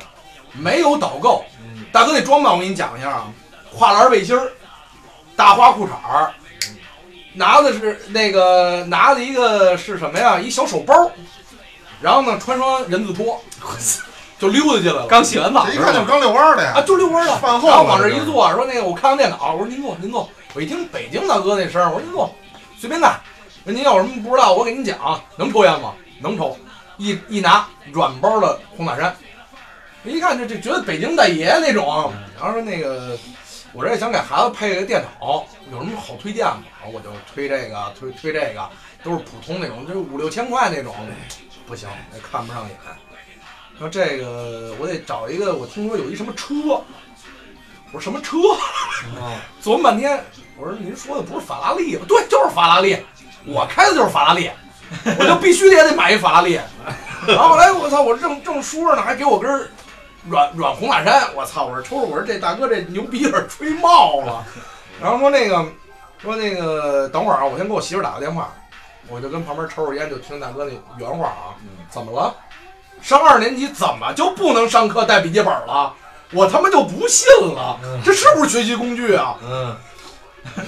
没有导购。嗯大哥那装扮我给你讲一下啊，跨栏背心儿，大花裤衩儿，拿的是那个拿的一个是什么呀？一小手包，然后呢穿双人字拖，就溜达进来了。刚洗完澡这一看就是刚遛弯儿的啊，就遛弯的。饭后然后往这了一坐，说那个我看看电脑，我说您坐您坐。我一听北京大哥那声儿，我说您坐，随便拿。说您要有什么不知道，我给您讲。能抽烟吗？能抽。一一拿软包的红塔山，一看这这觉得北京大爷那种。然后说那个，我这想给孩子配个电脑，有什么好推荐吗？我就推这个，推推这个，都是普通那种，就是五六千块那种。不行，那看不上眼。说这个我得找一个，我听说有一什么车。我说什么车？啊，琢磨半天，我说您说的不是法拉利吧？对，就是法拉利，我开的就是法拉利，我就必须得得买一法拉利。然后后来我操，我正正说着呢，还给我根儿软软红塔山，我操！我说抽着，我说这大哥这牛逼有点吹冒了。然后说那个说那个等会儿啊，我先给我媳妇儿打个电话，我就跟旁边抽着烟，就听大哥那原话啊，怎么了？上二年级怎么就不能上课带笔记本了？我他妈就不信了，这是不是学习工具啊？嗯，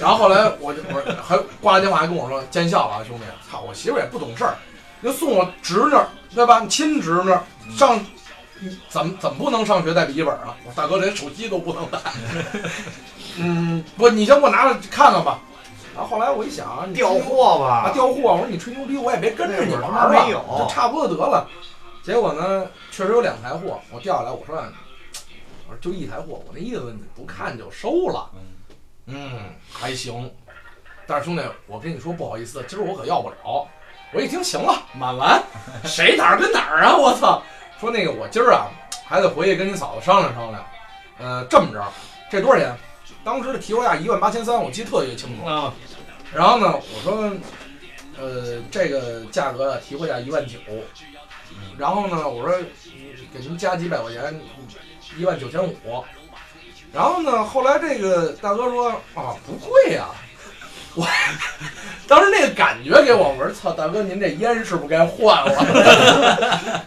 然后后来我就我还挂了电话还跟我说见笑了啊，兄弟，操，我媳妇儿也不懂事儿，就送我侄女儿对吧？亲侄女儿上，你怎么怎么不能上学带笔记本啊？我大哥连手机都不能带。嗯，不，你先给我拿着看看吧。然后后来我一想，你调货啊，吧，调货！我说你吹牛逼，我也别跟着你玩没有就差不多得了。结果呢，确实有两台货，我调下来，我说，我说就一台货，我那意思你不看就收了。嗯，还行。但是兄弟，我跟你说不好意思，今儿我可要不了。我一听，行了，满完，谁哪儿跟哪儿啊？我操！说那个我今儿啊，还得回去跟你嫂子商量商量。呃，这么着，这多少钱？当时的提货价一万八千三，我记得特别清楚。啊，然后呢，我说，呃，这个价格啊，提货价一万九。然后呢，我说给您加几百块钱，一万九千五。然后呢，后来这个大哥说啊，不贵呀、我当时那个感觉给我，我说操，大哥您这烟是不是该换了？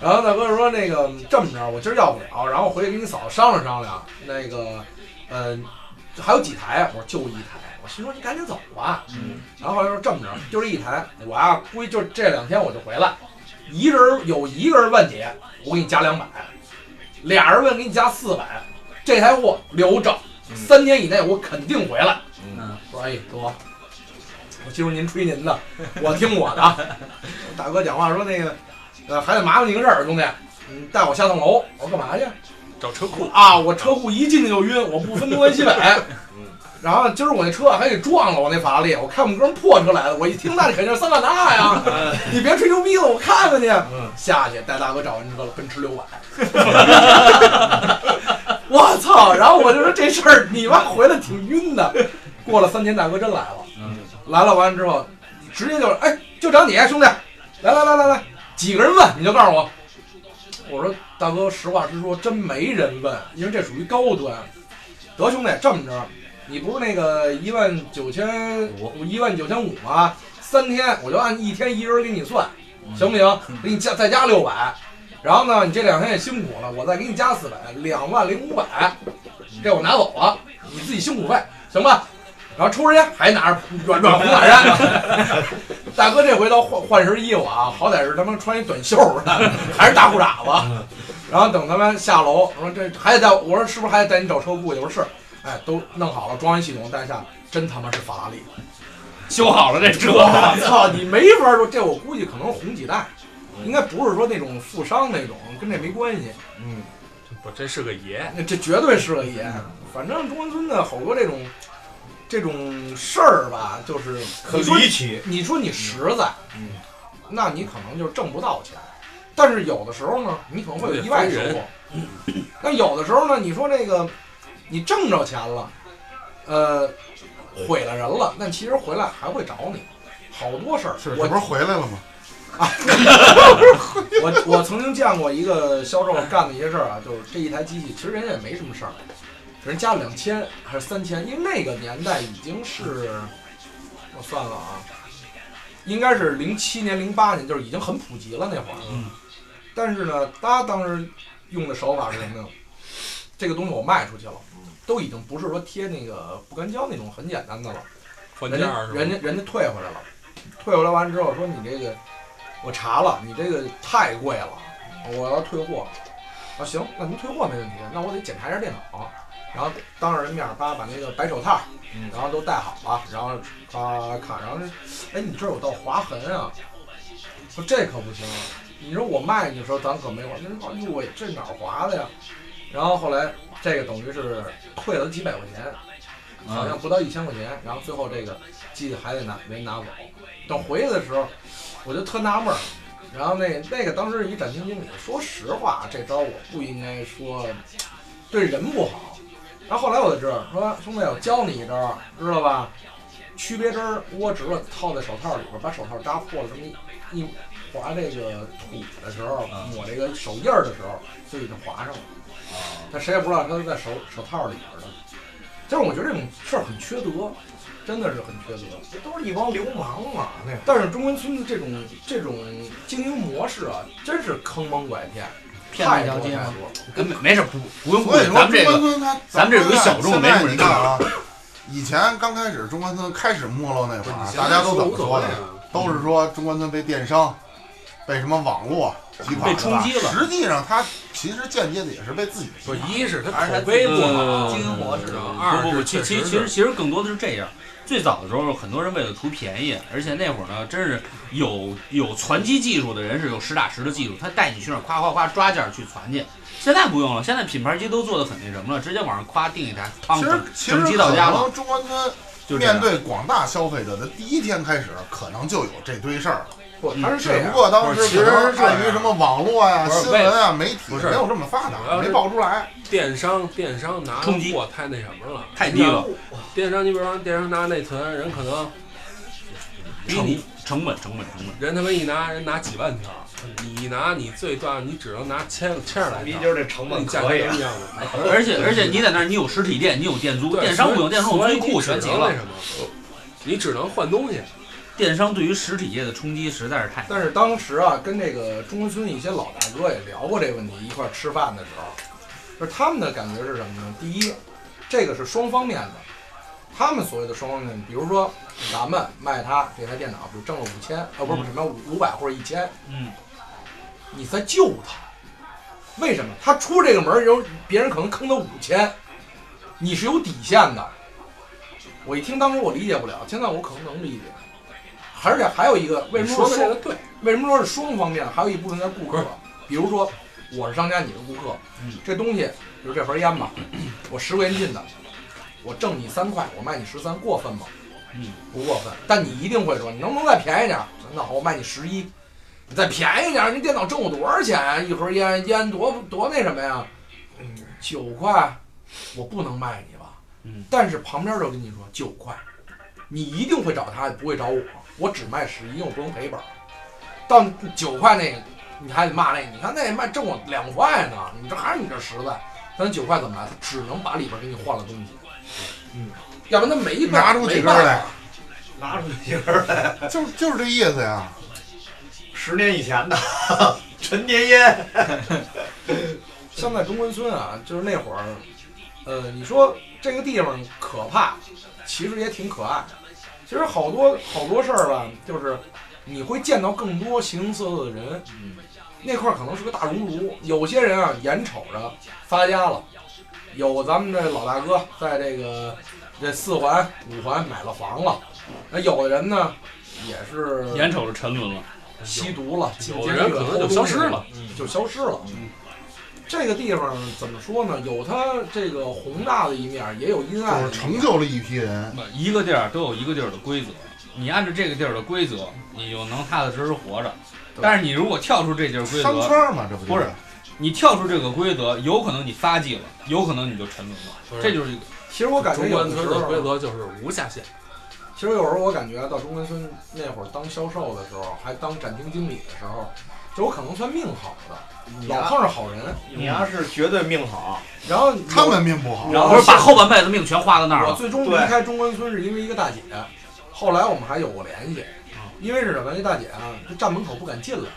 然后大哥说那个这么着，我今儿要不了，然后回去跟你嫂子商量商量。那个，呃，还有几台？我说就一台。我心说你赶紧走吧。嗯。然后后来说这么着，就这一台，我啊估计就这两天我就回来。一人有一个人问你，我给你加两百；俩人问给你加四百。这台货留着，三天以内我肯定回来。嗯，说哎哥，我记住您吹您的，我听我的。大哥讲话说那个，呃，还得麻烦你个事儿，兄弟，你带我下趟楼。我说干嘛去？找车库，啊，我车库一进去就晕，我不分东南西北。然后今儿我那车还给撞了，我那法拉利，我看我们哥们破车来的，我一听那肯定是桑塔纳呀，你别吹牛逼了，我看看去。嗯下去带大哥找完车了，奔驰六百。我操！然后我就说这事儿你妈回来挺晕的。过了三天，大哥真来了。嗯，来了完之后，直接就是哎，就找你兄弟，来来来来来，几个人问你就告诉我。我说大哥，实话实说，真没人问，因为这属于高端。得兄弟，这么着，你不是那个一万九千五，一万九千五吗？三天我就按一天一人给你算，行不行？给你加再加六百，然后呢，你这两天也辛苦了，我再给你加四百，两万零五百，这我拿走了，你自己辛苦费，行吧？然后抽根烟，还拿着软软红塔山。大哥这回倒换换身衣服啊，好歹是他妈穿一短袖的，还是大裤衩子。然后等他们下楼，我说这还得带，我说是不是还得带你找车库去？我说是，哎，都弄好了，装完系统带下，真他妈是法拉利。修好了这车，我操，你没法说，这我估计可能是红几代，应该不是说那种富商那种，跟这没关系。嗯，不，这是个爷，那这绝对是个爷。反正中关村的好多这种这种事儿吧，就是很你说离奇。你说你实在，嗯，那你可能就挣不到钱。但是有的时候呢，你可能会有意外收获。那有的时候呢，你说这个你挣着钱了，呃，毁了人了，但其实回来还会找你，好多事儿。是，我这不是回来了吗？啊 我我曾经见过一个销售干的一些事儿啊，就是这一台机器，其实人家也没什么事儿，人加了两千还是三千，因为那个年代已经是，我算了啊，应该是零七年零八年，就是已经很普及了那会儿。嗯。但是呢，他当时用的手法是什么呢？这个东西我卖出去了，都已经不是说贴那个不干胶那种很简单的了。人家换件儿是吧？人家人家退回来了，退回来完之后说你这个我查了，你这个太贵了，我要退货。啊行，那您退货没问题，那我得检查一下电脑，然后当着人面儿叭把那个白手套，嗯然后都戴好了，然后咔看，然后是，哎你这儿有道划痕啊，说这可不行，你说我卖你的时候咱可没有，那说哎呦喂这哪儿划的呀？然后后来这个等于是退了几百块钱，好像不到一千块钱，然后最后这个机器还得拿没拿走。等回去的时候，我就特纳闷儿。然后那那个当时是一展厅经理，说实话，这招我不应该说对人不好。然后后来我就知道，说兄弟，我教你一招，知道吧？区别针儿窝直了，套在手套里边儿，把手套扎破了，这么一一划这个土的时候，抹这个手印儿的时候，就已经划上了。但谁也不知道他是在手手套里边儿的。就是我觉得这种事儿很缺德，真的是很缺德。这都是一帮流氓嘛，那但是中关村的这种这种经营模式啊，真是坑蒙拐骗，骗太多那条街吗？太多。跟没没事，不不用顾虑，所以说咱们这个中关村它，咱们这属于小众没什么人你看啊，以前刚开始中关村开始没落那会儿啊，大家都怎么说的？都是说中关村被电商、被什么网络击垮被冲击了实际上，他其实间接的也是被自己不是，击垮一是他还是他口碑不好，呃经营模式二不不，是其其实其实其实更多的是这样。最早的时候，很多人为了图便宜，而且那会儿呢，真是有有传机技术的人是有实打实的技术，他带你去那儿夸夸夸抓件儿去传去。现在不用了，现在品牌机都做的很那什么了，直接网上夸订一台，汤其实整其实整机到家了，可能中关村就面。对广大消费者的第一天开始，可能就有这堆事儿了。不，他是只这。不过当时其实是碍于什么网络呀、新闻啊、媒体不是没有这么发达，没爆出来。电商电商拿的冲击货太那什么了，太低了。电商你比如说电商拿内存，人可能比成你成本成本成本，人他妈一拿人拿几万条，你拿你最大你只能拿千千来条，就是这成本价格一样的？而且而且你在那儿你有实体店，你有店租，对电商不用，电商有所以租库全齐了你只能换东西。电商对于实体业的冲击实在是太大。但是当时啊，跟这个中关村一些老大哥也聊过这个问题，一块儿吃饭的时候，就是他们的感觉是什么呢？第一，这个是双方面的，他们所谓的双方面，比如说咱们卖他这台电脑，比如挣了五千，呃，不是不是什么五五百或者一千，嗯，你在救他，为什么？他出这个门儿，有别人可能坑他五千，你是有底线的。我一听当时我理解不了，现在我可能能理解。而且还有一个，为什么说这个对，为什么说是双方面？还有一部分在顾客，比如说我是商家，你是顾客，嗯这东西，比如这盒烟吧，我十块钱进的，我挣你三块，我卖你十三，过分吗？嗯，不过分。但你一定会说，你能不能再便宜点儿？那好，我卖你十一，你再便宜点儿，你电脑挣我多少钱啊？一盒烟烟多多那什么呀？嗯，九块，我不能卖你吧？嗯，但是旁边就跟你说九块，你一定会找他，不会找我。我只卖十一，我不用赔本儿。到九块那个，你还得骂那个，你看那卖挣我两块呢，你这还是你这实在。咱九块怎么来？他只能把里边给你换了东西，嗯，要不然他没办拿出几根来。拿出几根儿来，就就是这意思呀。十年以前的陈年烟，像在中关村啊，就是那会儿，呃，你说这个地方可怕，其实也挺可爱。其实好多好多事儿吧，就是你会见到更多形形色色的人。那块儿可能是个大熔炉，有些人啊眼瞅着发家了，有咱们这老大哥在这个这四环五环买了房了，那有的人呢也是眼瞅着沉沦了，吸毒了，进有的人可能就消失了，就消失了。这个地方怎么说呢？有它这个宏大的一面，也有阴暗就的一面。是成就了一批人。一个地儿都有一个地儿的规则，你按照这个地儿的规则，你就能踏踏实实活着。但是你如果跳出这地儿规则，商圈嘛，这不不是你跳出这个规则，有可能你发迹了，有可能你就沉沦了，这就是一个其实我感觉中有的时关村的规，则就是无下限。其实有时候我感觉到中关村那会儿当销售的时候，还当展厅经理的时候，就我可能算命好的，老碰上好人。你要是绝对命好，然后他们命不好。然后把后半辈子命全花在那儿了。我最终离开中关村是因为一个大姐，后来我们还有过联系，因为是什么？那大姐啊，就站门口不敢进来，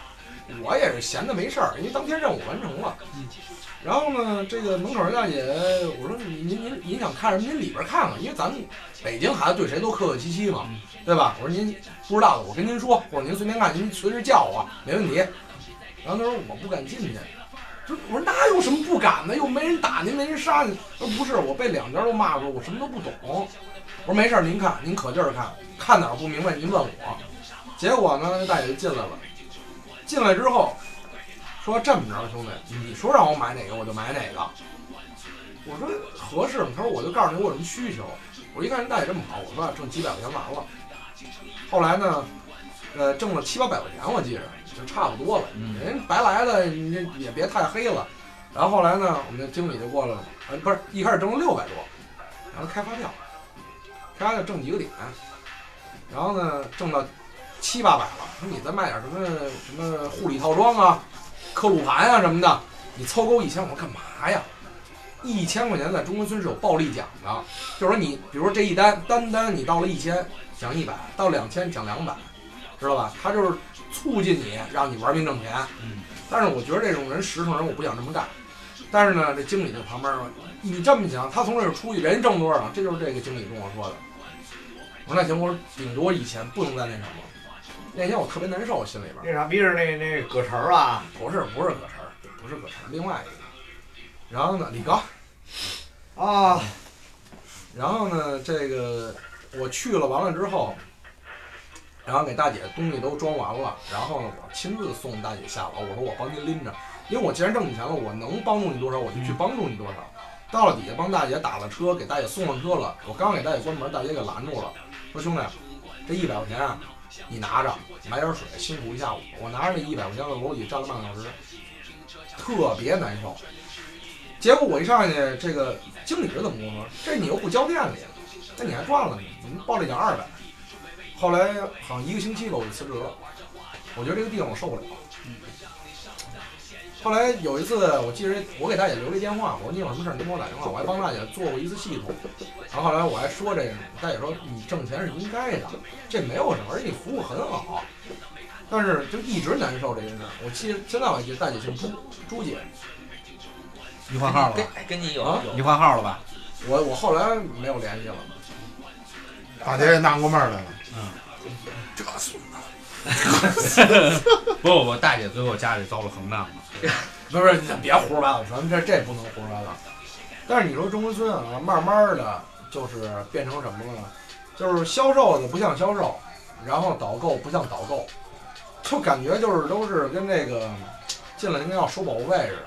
我也是闲的没事儿，因为当天任务完成了。然后呢，这个门口人大姐，我说您您您您想看什么？您里边看看，因为咱们北京孩子对谁都客客气气嘛，对吧？我说您不知道的，我跟您说，或者您随便看，您随时叫我，没问题。然后他说我不敢进去，说我说那有什么不敢的？又没人打您，没人杀您。他说不是，我被两家都骂过，我什么都不懂。我说没事，您看，您可劲儿看，看哪儿不明白您问我。结果呢，那大爷就进来了，进来之后说这么着，兄弟，你说让我买哪个我就买哪个。我说合适？他说我就告诉你我有什么需求。我一看人大爷这么好，我说挣几百块钱完了。后来呢，呃，挣了七八百块钱，我记着就差不多了。嗯人白来了，你这也别太黑了。然后后来呢，我们的经理就过来了，呃，不是一开始挣了六百多，然后开发票，开发票挣几个点，然后呢挣到七八百了，说你再卖点什么什么护理套装啊、刻录盘啊什么的，你凑够一千，我说干嘛呀？一千块钱在中关村是有暴利奖的，就是说你比如说这一单单单你到了一千奖一百，到两千奖两百，知道吧？他就是促进你，让你玩命挣钱。嗯。但是我觉得这种人实诚人，我不想这么干。但是呢，这经理就旁边说：“你这么想，他从这儿出去，人挣多少？这就是这个经理跟我说的。”我说：“那行，我说顶多以前，不能再那什么。”那天我特别难受，心里边儿那傻逼是那那葛晨儿啊，不是不是葛晨儿，不是葛晨儿，另外一个。然后呢，李刚，啊，然后呢，这个我去了完了之后，然后给大姐东西都装完了，然后呢，我亲自送大姐下楼，我说我帮您拎着，因为我既然挣你钱了，我能帮助你多少我就去帮助你多少。到了底下帮大姐打了车，给大姐送上车了，我刚给大姐关门，大姐给拦住了，说兄弟，这一百块钱啊，你拿着买点水，辛苦一下午。我拿着这一百块钱在楼底站了半个小时，特别难受。结果我一上去，这个经理是怎么跟我说？这你又不交店里，那你还赚了呢？你们报了奖二百。后来好像一个星期吧，我就辞职了。我觉得这个地方我受不了。后来有一次，我记着我给大姐留了一电话，我说你有什么事儿您给我打电话，我还帮大姐做过一次系统。然后后来我还说这个，大姐说你挣钱是应该的，这没有什么，而且你服务很好。但是就一直难受这件事儿，我记得现在我还记得大姐姓朱，朱姐。你换号了跟吧？跟你有啊有你换号了吧？我我后来没有联系了。大姐也纳过闷儿来了，这孙子，不不不，大姐最后家里遭了横难了。不是，你别胡说八道，咱们这这不能胡说八道。但是你说中关村啊，慢慢的就是变成什么了呢？就是销售的不像销售，然后导购不像导购，就感觉就是都是跟那个进来应该要收保护费似的。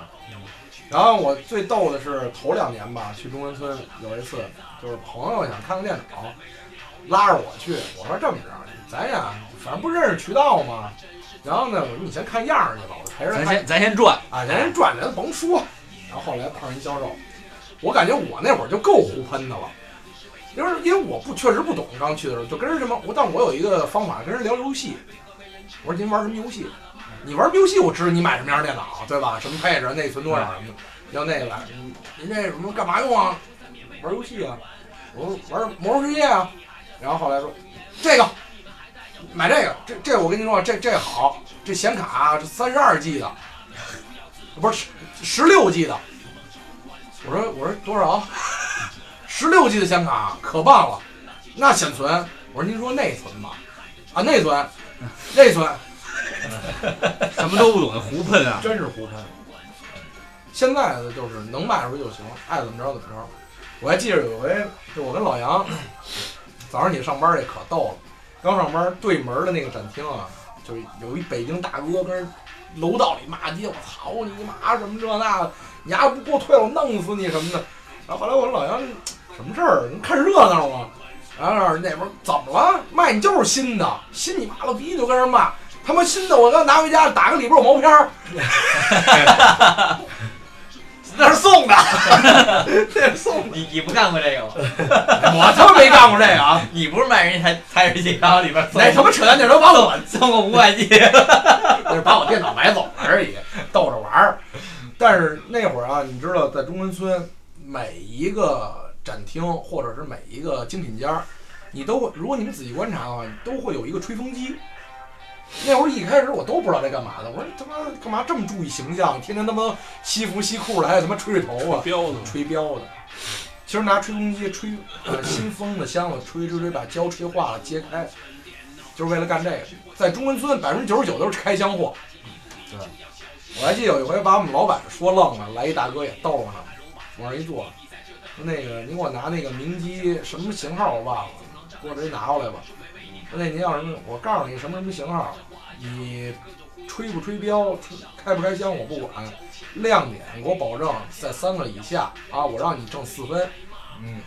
然后我最逗的是头两年吧，去中关村有一次，就是朋友想看看电脑，拉着我去，我说这么着，咱呀反正不认识渠道嘛，然后呢，我说你先看样儿去吧，我陪着看咱先咱先转，啊，咱先转，咱甭说。然后后来碰上一销售，我感觉我那会儿就够胡喷的了，因为因为我不确实不懂，刚去的时候就跟人什么，我但我有一个方法跟人聊游戏。我说您玩什么游戏？你玩游戏我知道你买什么样的电脑，对吧？什么配置，内存多少什么的。要那个来，您您这什么干嘛用啊？玩游戏啊？我说玩魔兽世界啊。然后后来说这个买这个，这这我跟您说，这这好，这显卡这三十二 G 的，不是十六 G 的。我说我说多少？十六 G 的显卡可棒了，那显存，我说您说内存吧，啊内存，内存，什么都不懂的胡喷啊！真是胡喷。现在的就是能卖出去就行，爱怎么着怎么着。我还记着有回，就我跟老杨早上你上班这可逗了，刚上班对门的那个展厅啊，就是有一北京大哥跟人楼道里骂街，我操你妈什么这那的，你丫不给我退了，我弄死你什么的。然后后来我说老杨什么事儿？你看热闹吗？然后那边怎么了？卖你就是新的，新你妈了逼就跟人骂。他妈新的，我刚拿回家打个里边有毛片儿，那是送的，那是送的。你你不干过这个吗？我他妈没干过这个啊！你不是卖人家台台式机，然后里边送那他妈扯淡劲儿都把我送个五百 G，那是把我电脑买走了而已，逗着玩儿。但是那会儿啊，你知道，在中关村每一个展厅或者是每一个精品家，你都会，如果你们仔细观察的话，都会有一个吹风机。那会儿一开始我都不知道这干嘛的，我说他妈干嘛这么注意形象，天天他妈西服西裤的，还有他妈吹吹头发，彪子？吹彪的。其实拿吹风机吹呃新风的箱子吹吹吹，把胶吹化了揭开，就是为了干这个。在中关村百分之九十九都是开箱货。对，我还记得有一回把我们老板说愣了，来一大哥也逗着呢，往那儿一坐，说那个你给我拿那个明基什么型号我忘了，给我直接拿过来吧。说那您要什么？我告诉你什么什么型号，你吹不吹标，开不开箱我不管，亮点我保证在三个以下啊，我让你挣四分。嗯，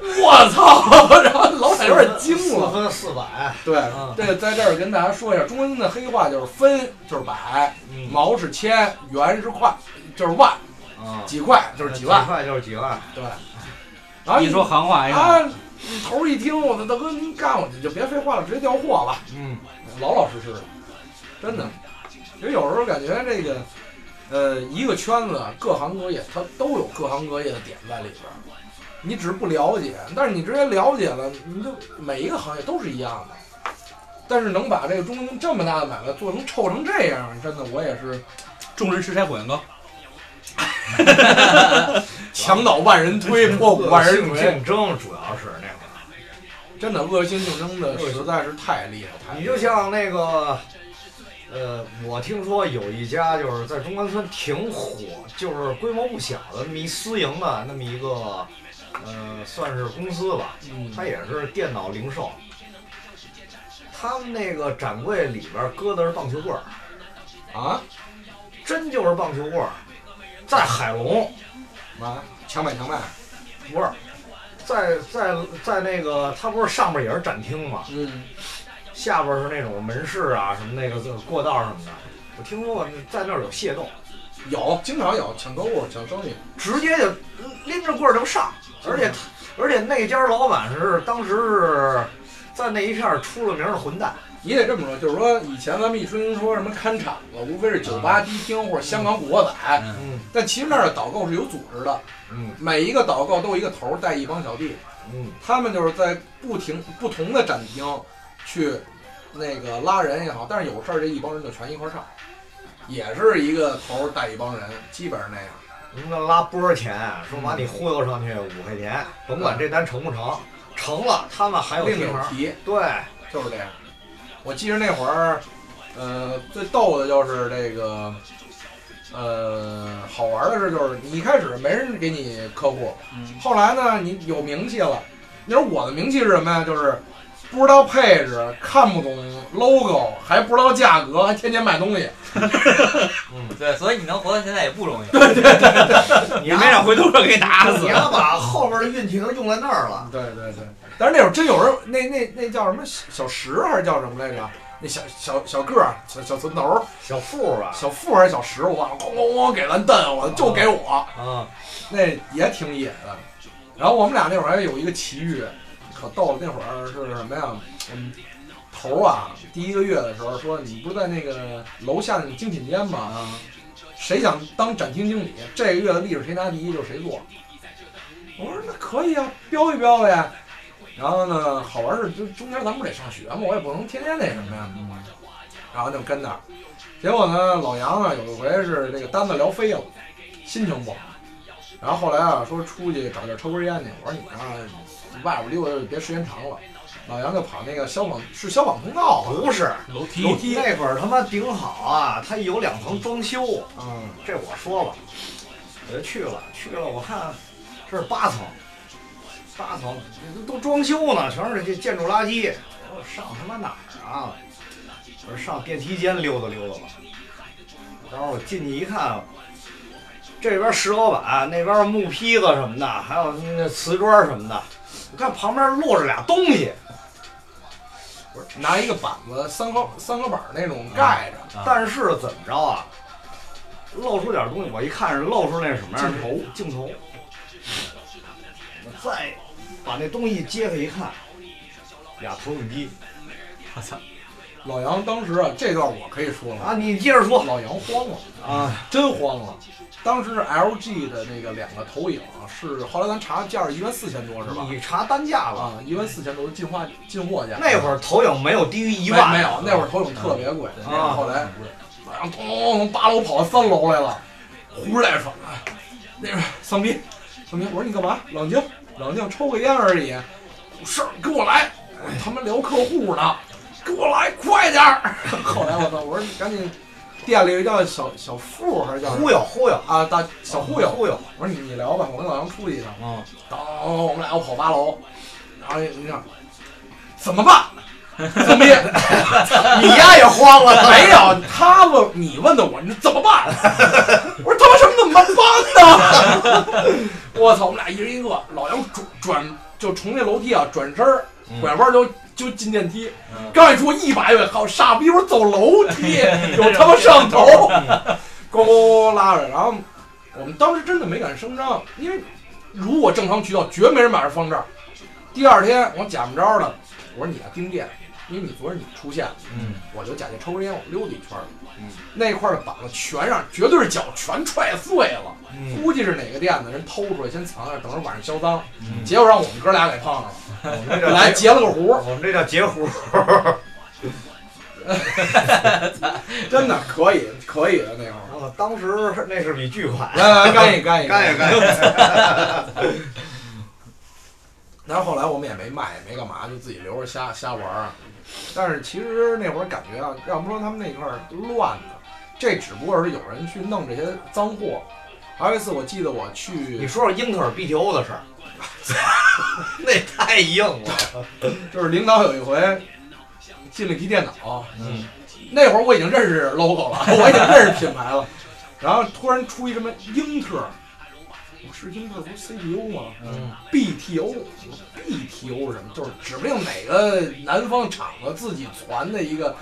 我操！然后老板有点惊了四。分四百，对嗯，这个在这儿跟大家说一下，中文的黑话就是分就是百，嗯毛是千，元是块，就是万，啊，几块就是几万。几块就是几万，对，然后你说行话一看，啊，你头儿一听，我的大哥您干我，你就别废话了，直接调货吧，嗯，老老实实的，真的。其实有时候感觉这个，呃，一个圈子各行各业，它都有各行各业的点在里边儿。你只是不了解，但是你直接了解了，你就每一个行业都是一样的。但是能把这个中东这么大的买卖做成臭成这样，真的我也是众人拾柴火焰高，墙 倒万人推，破鼓万人恶性锤。竞争主要是。真的恶性竞争的实在是太厉害，你就像那个，呃，我听说有一家就是在中关村挺火，就是规模不小的那么一私营的那么一个，呃，算是公司吧，嗯。它也是电脑零售。他们那个展柜里边搁的是棒球棍儿，啊？真就是棒球棍儿，在海龙啊，强买强卖，不是，在在在那个，它不是上面也是展厅嘛？嗯，下边是那种门市啊，什么那个过道什么的。我听说过在那儿有械斗，有经常有抢购物、抢生意，直接就拎着棍儿就上，而且而且那家老板是当时是在那一片儿出了名的混蛋。你得这么说，就是说以前咱们一听说什么看场子，无非是酒吧、迪厅或者香港古惑仔，嗯，嗯但其实那儿的导购是有组织的，嗯每一个导购都有一个头儿带一帮小弟，嗯，他们就是在不停不同的展厅去那个拉人也好，但是有事儿这一帮人就全一块儿上，也是一个头儿带一帮人，基本上那样。人家拉波钱，说把你忽悠上去五块钱，甭管这单成不成，成了他们还。有提，对，就是这样。我记得那会儿，呃，最逗的就是这个，呃，好玩的是就是你一开始没人给你客户，嗯后来呢你有名气了。你说我的名气是什么呀？就是不知道配置，看不懂 logo，还不知道价格，还天天卖东西。嗯对，所以你能活到现在也不容易。对对对你也没让回头客给打死你。要把后边的运气都用在那儿了。对对对，但是那会儿真有人，那那那叫什么小石还是叫什么来着？那小小小个儿，小小寸头儿，小富吧，小富还是小石，我忘了，咣咣咣给咱蹬，我就给我。啊，那也挺野的。然后我们俩那会儿还有一个奇遇，可逗了。那会儿是什么呀？我们头儿啊，第一个月的时候说，你不是在那个楼下那个精品间吗？啊，谁想当展厅经理？这个月的利润谁拿第一就是谁做。我说那可以啊，标一标呗。然后呢，好玩是就中间咱不得上学嘛，我也不能天天那什么呀。然后就跟那儿，结果呢，老杨啊有一回是这个单子聊飞了，心情不好。然后后来啊说出去找地儿抽根烟去，我说你啊外边溜达别时间长了。老杨就跑那个消防是消防通道啊，不是，楼梯楼梯，那会儿他妈顶好啊，他有两层装修，嗯，这我说了，我就去了，去了，我看这是八层，八层都都装修呢，全是这建筑垃圾。我说上他妈哪儿啊？我说上电梯间溜达溜达吧。然后我进去一看，这边石膏板，那边木坯子什么的，还有那瓷砖什么的。我看旁边落着俩东西，我说拿一个板子三合三合板儿那种盖着，啊但是怎么着啊？露出点东西，我一看是露出那什么样镜头镜头，我再把那东西揭开一看，俩投影机我操，老杨当时啊，这段我可以说了，啊！你接着说老杨慌了，啊，真慌了。当时 LG 的那个两个投影啊是，后来咱查价是一万四千多是吧？你查单价了，啊，一万四千多是进化进货价。那会儿投影没有低于一万，没没有，那会儿投影特别贵。啊后来老杨咚从八楼跑到三楼来了，呼着带喘，哎那边丧逼，丧逼，我说你干嘛？冷静，冷静，抽个烟而已。有事儿跟我来，我他妈聊客户呢，跟我来，快点儿。后来我操，我说你赶紧，店里有一叫小小付还是叫忽悠忽悠，啊？大小忽悠。忽悠，我说你你聊吧，我跟老杨出去一趟。嗯，当我们俩要跑八楼，然后你想怎么办？丧逼，你丫也慌了，没有，他问你问的我，你怎么办？我 说他妈什么怎么办呢？我操，我们俩一人一个，老杨转转就从那楼梯啊转身儿拐弯就就进电梯，刚一出一把就靠傻逼，我说走楼梯 有他妈摄像头，咣咣咣拉着，然后我们当时真的没敢声张，因为如果正常渠道绝没人把这放这儿。第二天我假么着的，我说你啊盯店，因为你昨儿你出现了。嗯，我就假借抽根烟，我溜达一圈儿，嗯。那块儿的板子全让，绝对是脚全踹碎了，嗯，估计是哪个店的人偷出来先藏那儿，等着晚上销赃，嗯。结果让我们哥俩给碰上了，我们这来截了个胡，我们这叫截胡，真的可以可以的那会儿，当时那是笔巨款，来来干一干一干一干也，然后后来我们也没卖，也没干嘛，就自己留着瞎瞎玩儿。但是其实那会儿感觉啊，要不说他们那块儿乱呢，这只不过是有人去弄这些脏货。还有一次我记得我去，你说说英特尔 BTO 的事儿，那太硬了，就是领导有一回进了一批电脑，嗯，那会儿我已经认识 logo 了，我已经认识品牌了，然后突然出一什么英特，我是英特不是 CPU 吗？嗯，BTO，BTO 是什么？就是指不定哪个南方厂子自己攒的一个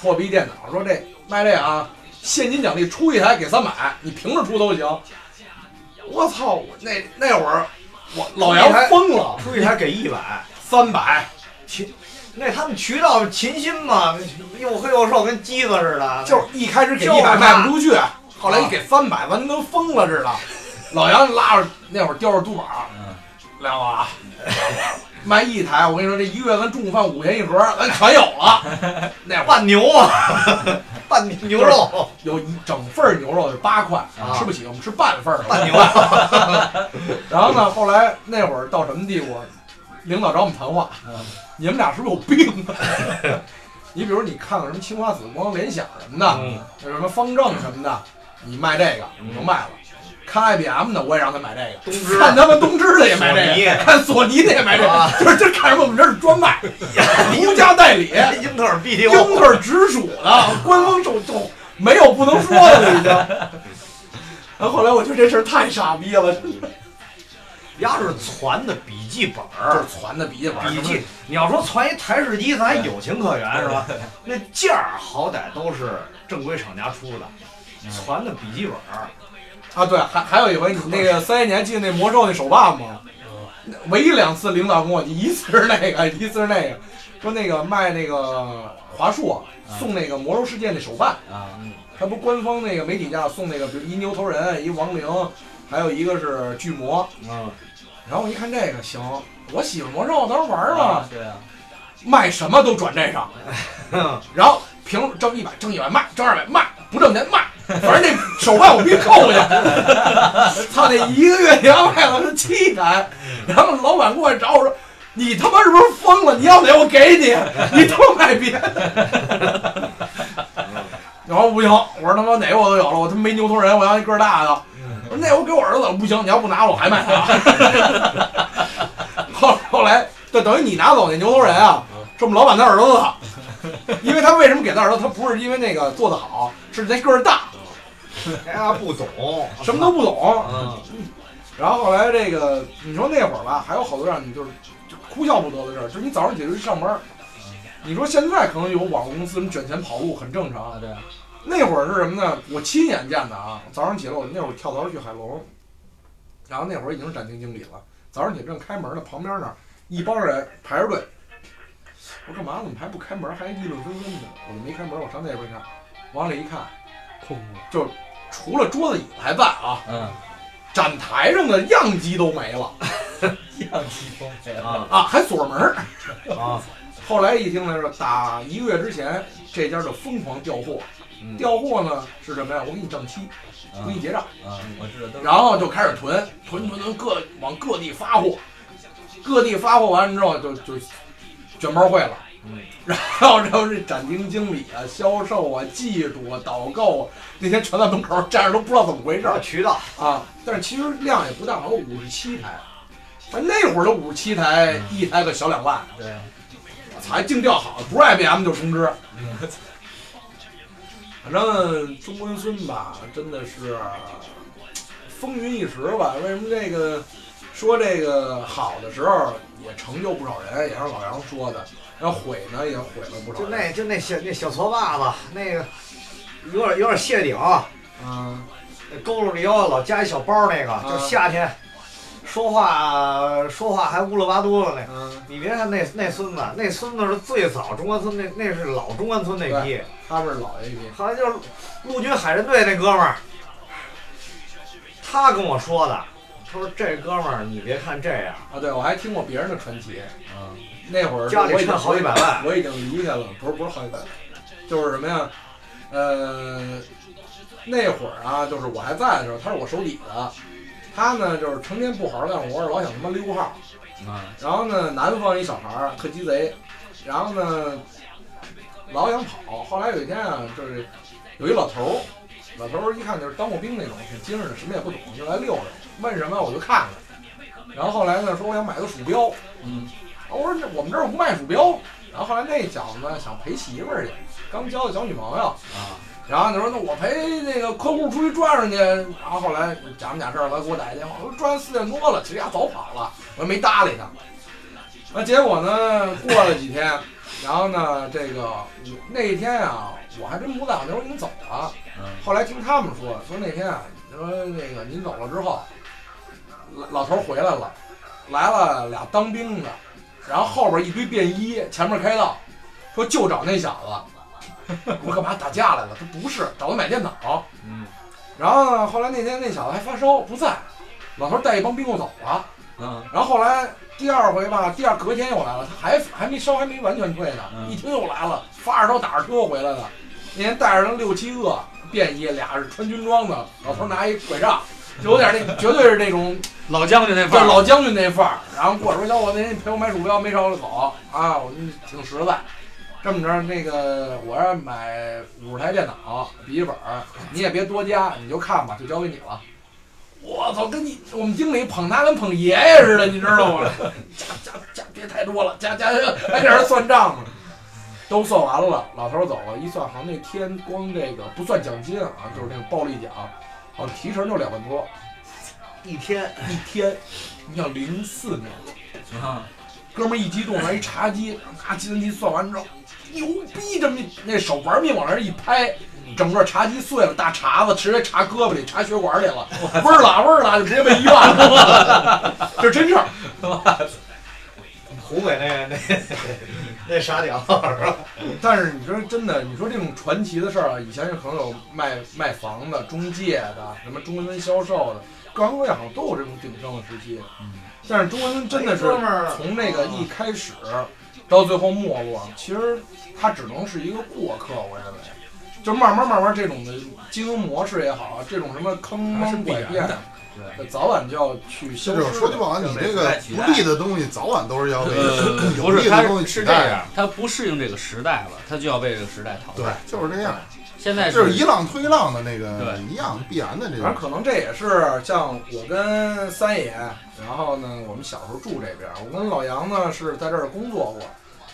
破逼电脑，说这卖这啊，现金奖励出一台给三百，你凭着出都行。我操！我那那会儿我老杨疯了，出一台给一百，三百。那他们渠道勤心嘛，又黑又瘦，跟鸡子似的，就是一开始给一百卖不出去，后来一给三百，完全跟疯了似的。老杨拉着那会儿叼着督板儿，嗯亮子啊，卖一台，我跟你说，这一个月咱中午饭五块钱一盒，咱全有了。那会儿半牛啊，半牛肉，有一整份儿牛肉是八块，啊吃不起，我们吃半份儿的。半牛，然后呢，后来那会儿到什么地步？领导找我们谈话，你们俩是不是有病啊？你比如你看看什么青花紫光、联想什么的，嗯有什么方正什么的，你卖这个你就卖了。看 IBM 的我也让他买这个，看他们东芝的也买这个，看索尼的也买这啊个，就是这看什么我们这是专卖，独家代理，英特尔 BTO，英特尔直属的，官方授就没有不能说的了已经。然后后来我觉得这事儿太傻逼了，真的丫是攒的笔记本儿，就是传的笔记本，笔记，你要说攒一台式机，咱还有情可原是吧？那件儿好歹都是正规厂家出的，攒的笔记本儿，啊，对，还还有一回，你那个三一年进那魔兽那手办吗？唯一两次领导跟我，一次是那个，一次是那个，说那个卖那个华硕送那个魔兽世界那手办，啊，他不官方那个媒体价送那个，比如一牛头人，一亡灵，还有一个是巨魔。啊，然后我一看这个行，我喜欢魔兽，当时玩嘛，对啊，卖什么都转这上，然后凭挣一百挣一百卖，挣二百卖，不挣钱卖，反正那手办我必须扣下。操，那一个月娘卖了是七台，然后老板过来找我说：“你他妈是不是疯了？你要哪我给你，你他妈卖别的。”然后不行，我说他妈哪个我都有了，我他妈没牛头人，我要一个大的。我说那我给我儿子不行，你要不拿我还卖他。后后来就等于你拿走那牛头人啊，是我们老板的儿子，因为他为什么给他儿子？他不是因为那个做的好，是那个儿大，丫不懂，什么都不懂。嗯，然后后来这个，你说那会儿吧，还有好多让你就是就哭笑不得的事儿，就是你早上起来去上班，你说现在可能有网络公司什么卷钱跑路很正常，啊，对，那会儿是什么呢？我亲眼见的啊！早上起来，我那会儿跳槽去海龙，然后那会儿已经是展厅经理了。早上起来正开门呢，旁边那儿一帮人排着队。我说干嘛？怎么还不开门？还议论纷纷的？我就没开门，我上那边看，往里一看，空了就除了桌子椅子还在啊，嗯，展台上的样机都没了 样机都没了，啊啊，还锁门儿。啊，后来一听呢，说打一个月之前，这家就疯狂调货。嗯调货呢是什么呀？我给你账期，我给你结账。啊，我知道，然后就开始囤，囤囤囤，各往各地发货，各地发货完了之后就就卷包会了。嗯，然后然后这展厅经理啊、销售啊、技术啊、导购啊，那天全在门口站着，都不知道怎么回事儿渠道啊。但是其实量也不大，好像五十七台。反正那会儿的五十七台，一台个小两万，对，我操，还净调好，不是 IBM 就通知。反正中关村吧，真的是风云一时吧。为什么这个说这个好的时候也成就不少人，也是老杨说的。然后毁呢也毁了不少人。就那就那小那小矬把子，那个有点有点谢顶，嗯，那佝偻着腰老夹一小包那个，就夏天说话说话还乌了巴嘟的那个。嗯，你别看那那孙子，那孙子是最早中关村那那是老中关村那批，他们是老一批。好像就是陆军海战队那哥们儿，他跟我说的，他说这哥们儿你别看这样，啊，对，我还听过别人的传奇。嗯，那会儿家里我已经趁好几百万，我已经离开了，不是不是好几百万，就是什么呀？呃，那会儿啊，就是我还在的时候，他是我手底的，他呢就是成天不好好干活，老想他妈溜号。啊，然后呢，南方一小孩儿特鸡贼，然后呢，老想跑。后来有一天啊，就是有一老头儿，老头儿一看就是当过兵那种，挺精神的，什么也不懂，就来溜达。问什么我就看看。然后后来呢，说我想买个鼠标，嗯，我说我们这儿不卖鼠标。然后后来那小子呢想陪媳妇儿去，刚交的小女朋友。啊，然后他说：“那我陪那个客户出去转转去。”然后后来假模假式儿来给我打一电话，我说转四点多了，其实丫早跑了，我也没搭理他。那结果呢，过了几天，然后呢，这个那一天啊，我还真不在，我那会儿已经走了。嗯，后来听他们说，说那天啊，说那个您走了之后，老老头儿回来了，来了俩当兵的，然后后边一堆便衣，前面开道，说就找那小子。我说干嘛打架来了？他不是，找他买电脑。嗯，然后呢，后来那天那小子还发烧不在，老头儿带一帮兵又走了。嗯，然后后来第二回吧，第二隔天又来了，他还还没烧，还没完全退呢。嗯一听又来了，发着烧打着车回来的。那天带着人六七个便衣，俩是穿军装的，老头儿拿一拐杖，就有点那，绝对是那种老将军那范儿，老将军那范儿。然后过来说：“小伙子，那天你陪我买鼠标没少我口啊，我们挺实在。这么着，那个我要买五十台电脑、笔记本儿，你也别多加，你就看吧，就交给你了。”我操，跟你我们经理捧他跟捧爷爷似的，你知道吗？加加加，别太多了，加加还给人算账呢。都算完了，老头儿走了，一算好像那天光这个不算奖金啊，就是那个暴力奖，好像提成就两万多一 天一天。你想零四年，啊，哥们儿一激动拿一茶几，拿计算机算完之后，牛逼！这么一那手玩命往那儿一拍，整个茶几碎了，大碴子直接插胳膊里，插血管里了，味儿啦味儿啦，就直接被医院了，这是真事儿。湖北那那那傻屌是吧？但是你说真的，你说这种传奇的事儿啊，以前是可能有卖卖房的、中介的，什么中关村销售的，各行各业好像都有这种鼎盛的时期。嗯，但是中关村真的是从那个一开始到最后没落，其实它只能是一个过客，我认为。就慢慢慢慢这种的经营模式也好，这种什么坑蒙拐骗对，早晚就要去消就。说句不好，你这个不利的东西早晚都是要被不利的东西是这取代的。样，他不适应这个时代了，他就要被这个时代淘对汰。，就是这样，现在就是一浪推浪的那个对一样必然的这种。反正可能这也是像我跟三爷，然后呢，我们小时候住这边儿，我跟老杨呢是在这儿工作过。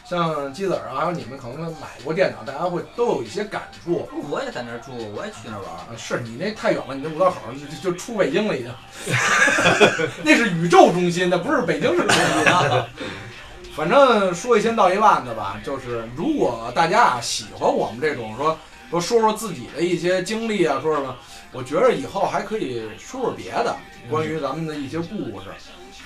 像鸡子儿啊，还有你们可能买过电脑，大家会都有一些感触。我也在那儿住，我也去那儿玩是你那太远了，你那五道口儿就就出北京了已经，那是宇宙中心，那不是北京市中心啊。反正说一千道一万的吧，就是如果大家啊喜欢我们这种说说说说自己的一些经历啊，说什么，我觉着以后还可以说说别的，关于咱们的一些故事。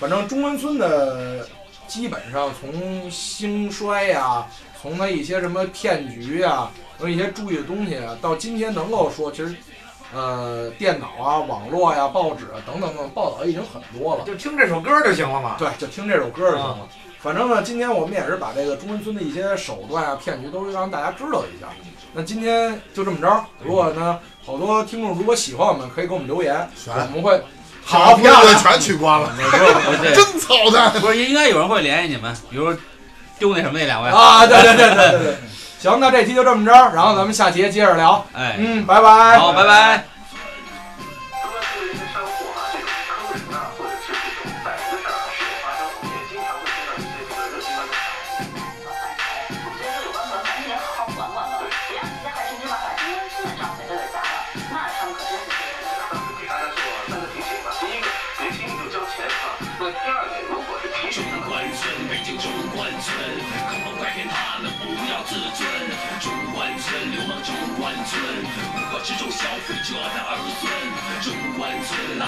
反正中关村的基本上从兴衰呀、从他一些什么骗局呀、和一些注意的东西啊，到今天能够说，其实呃电脑啊、网络呀、报纸啊等等等报道已经很多了。就听这首歌就行了嘛。对，就听这首歌就行了。反正呢，今天我们也是把这个中关村的一些手段啊、骗局都让大家知道一下。那今天就这么着，如果呢，好多听众如果喜欢我们，可以给我们留言，我们会好漂亮乐队全取关了，真操蛋！不是应该有人会联系你们，比如丢那什么那两位，啊，对对对对对对。行，那这期就这么着，然后咱们下期接着聊。哎，嗯，拜拜。好，拜拜。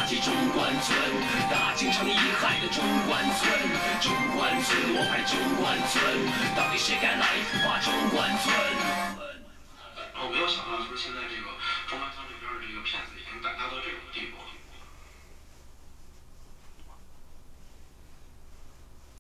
打击中关村大京城一害的中关村中关村我派中关村到底谁该来一中关村我没有想到就是现在这个中关村这边的这个骗子已经胆大到这种地步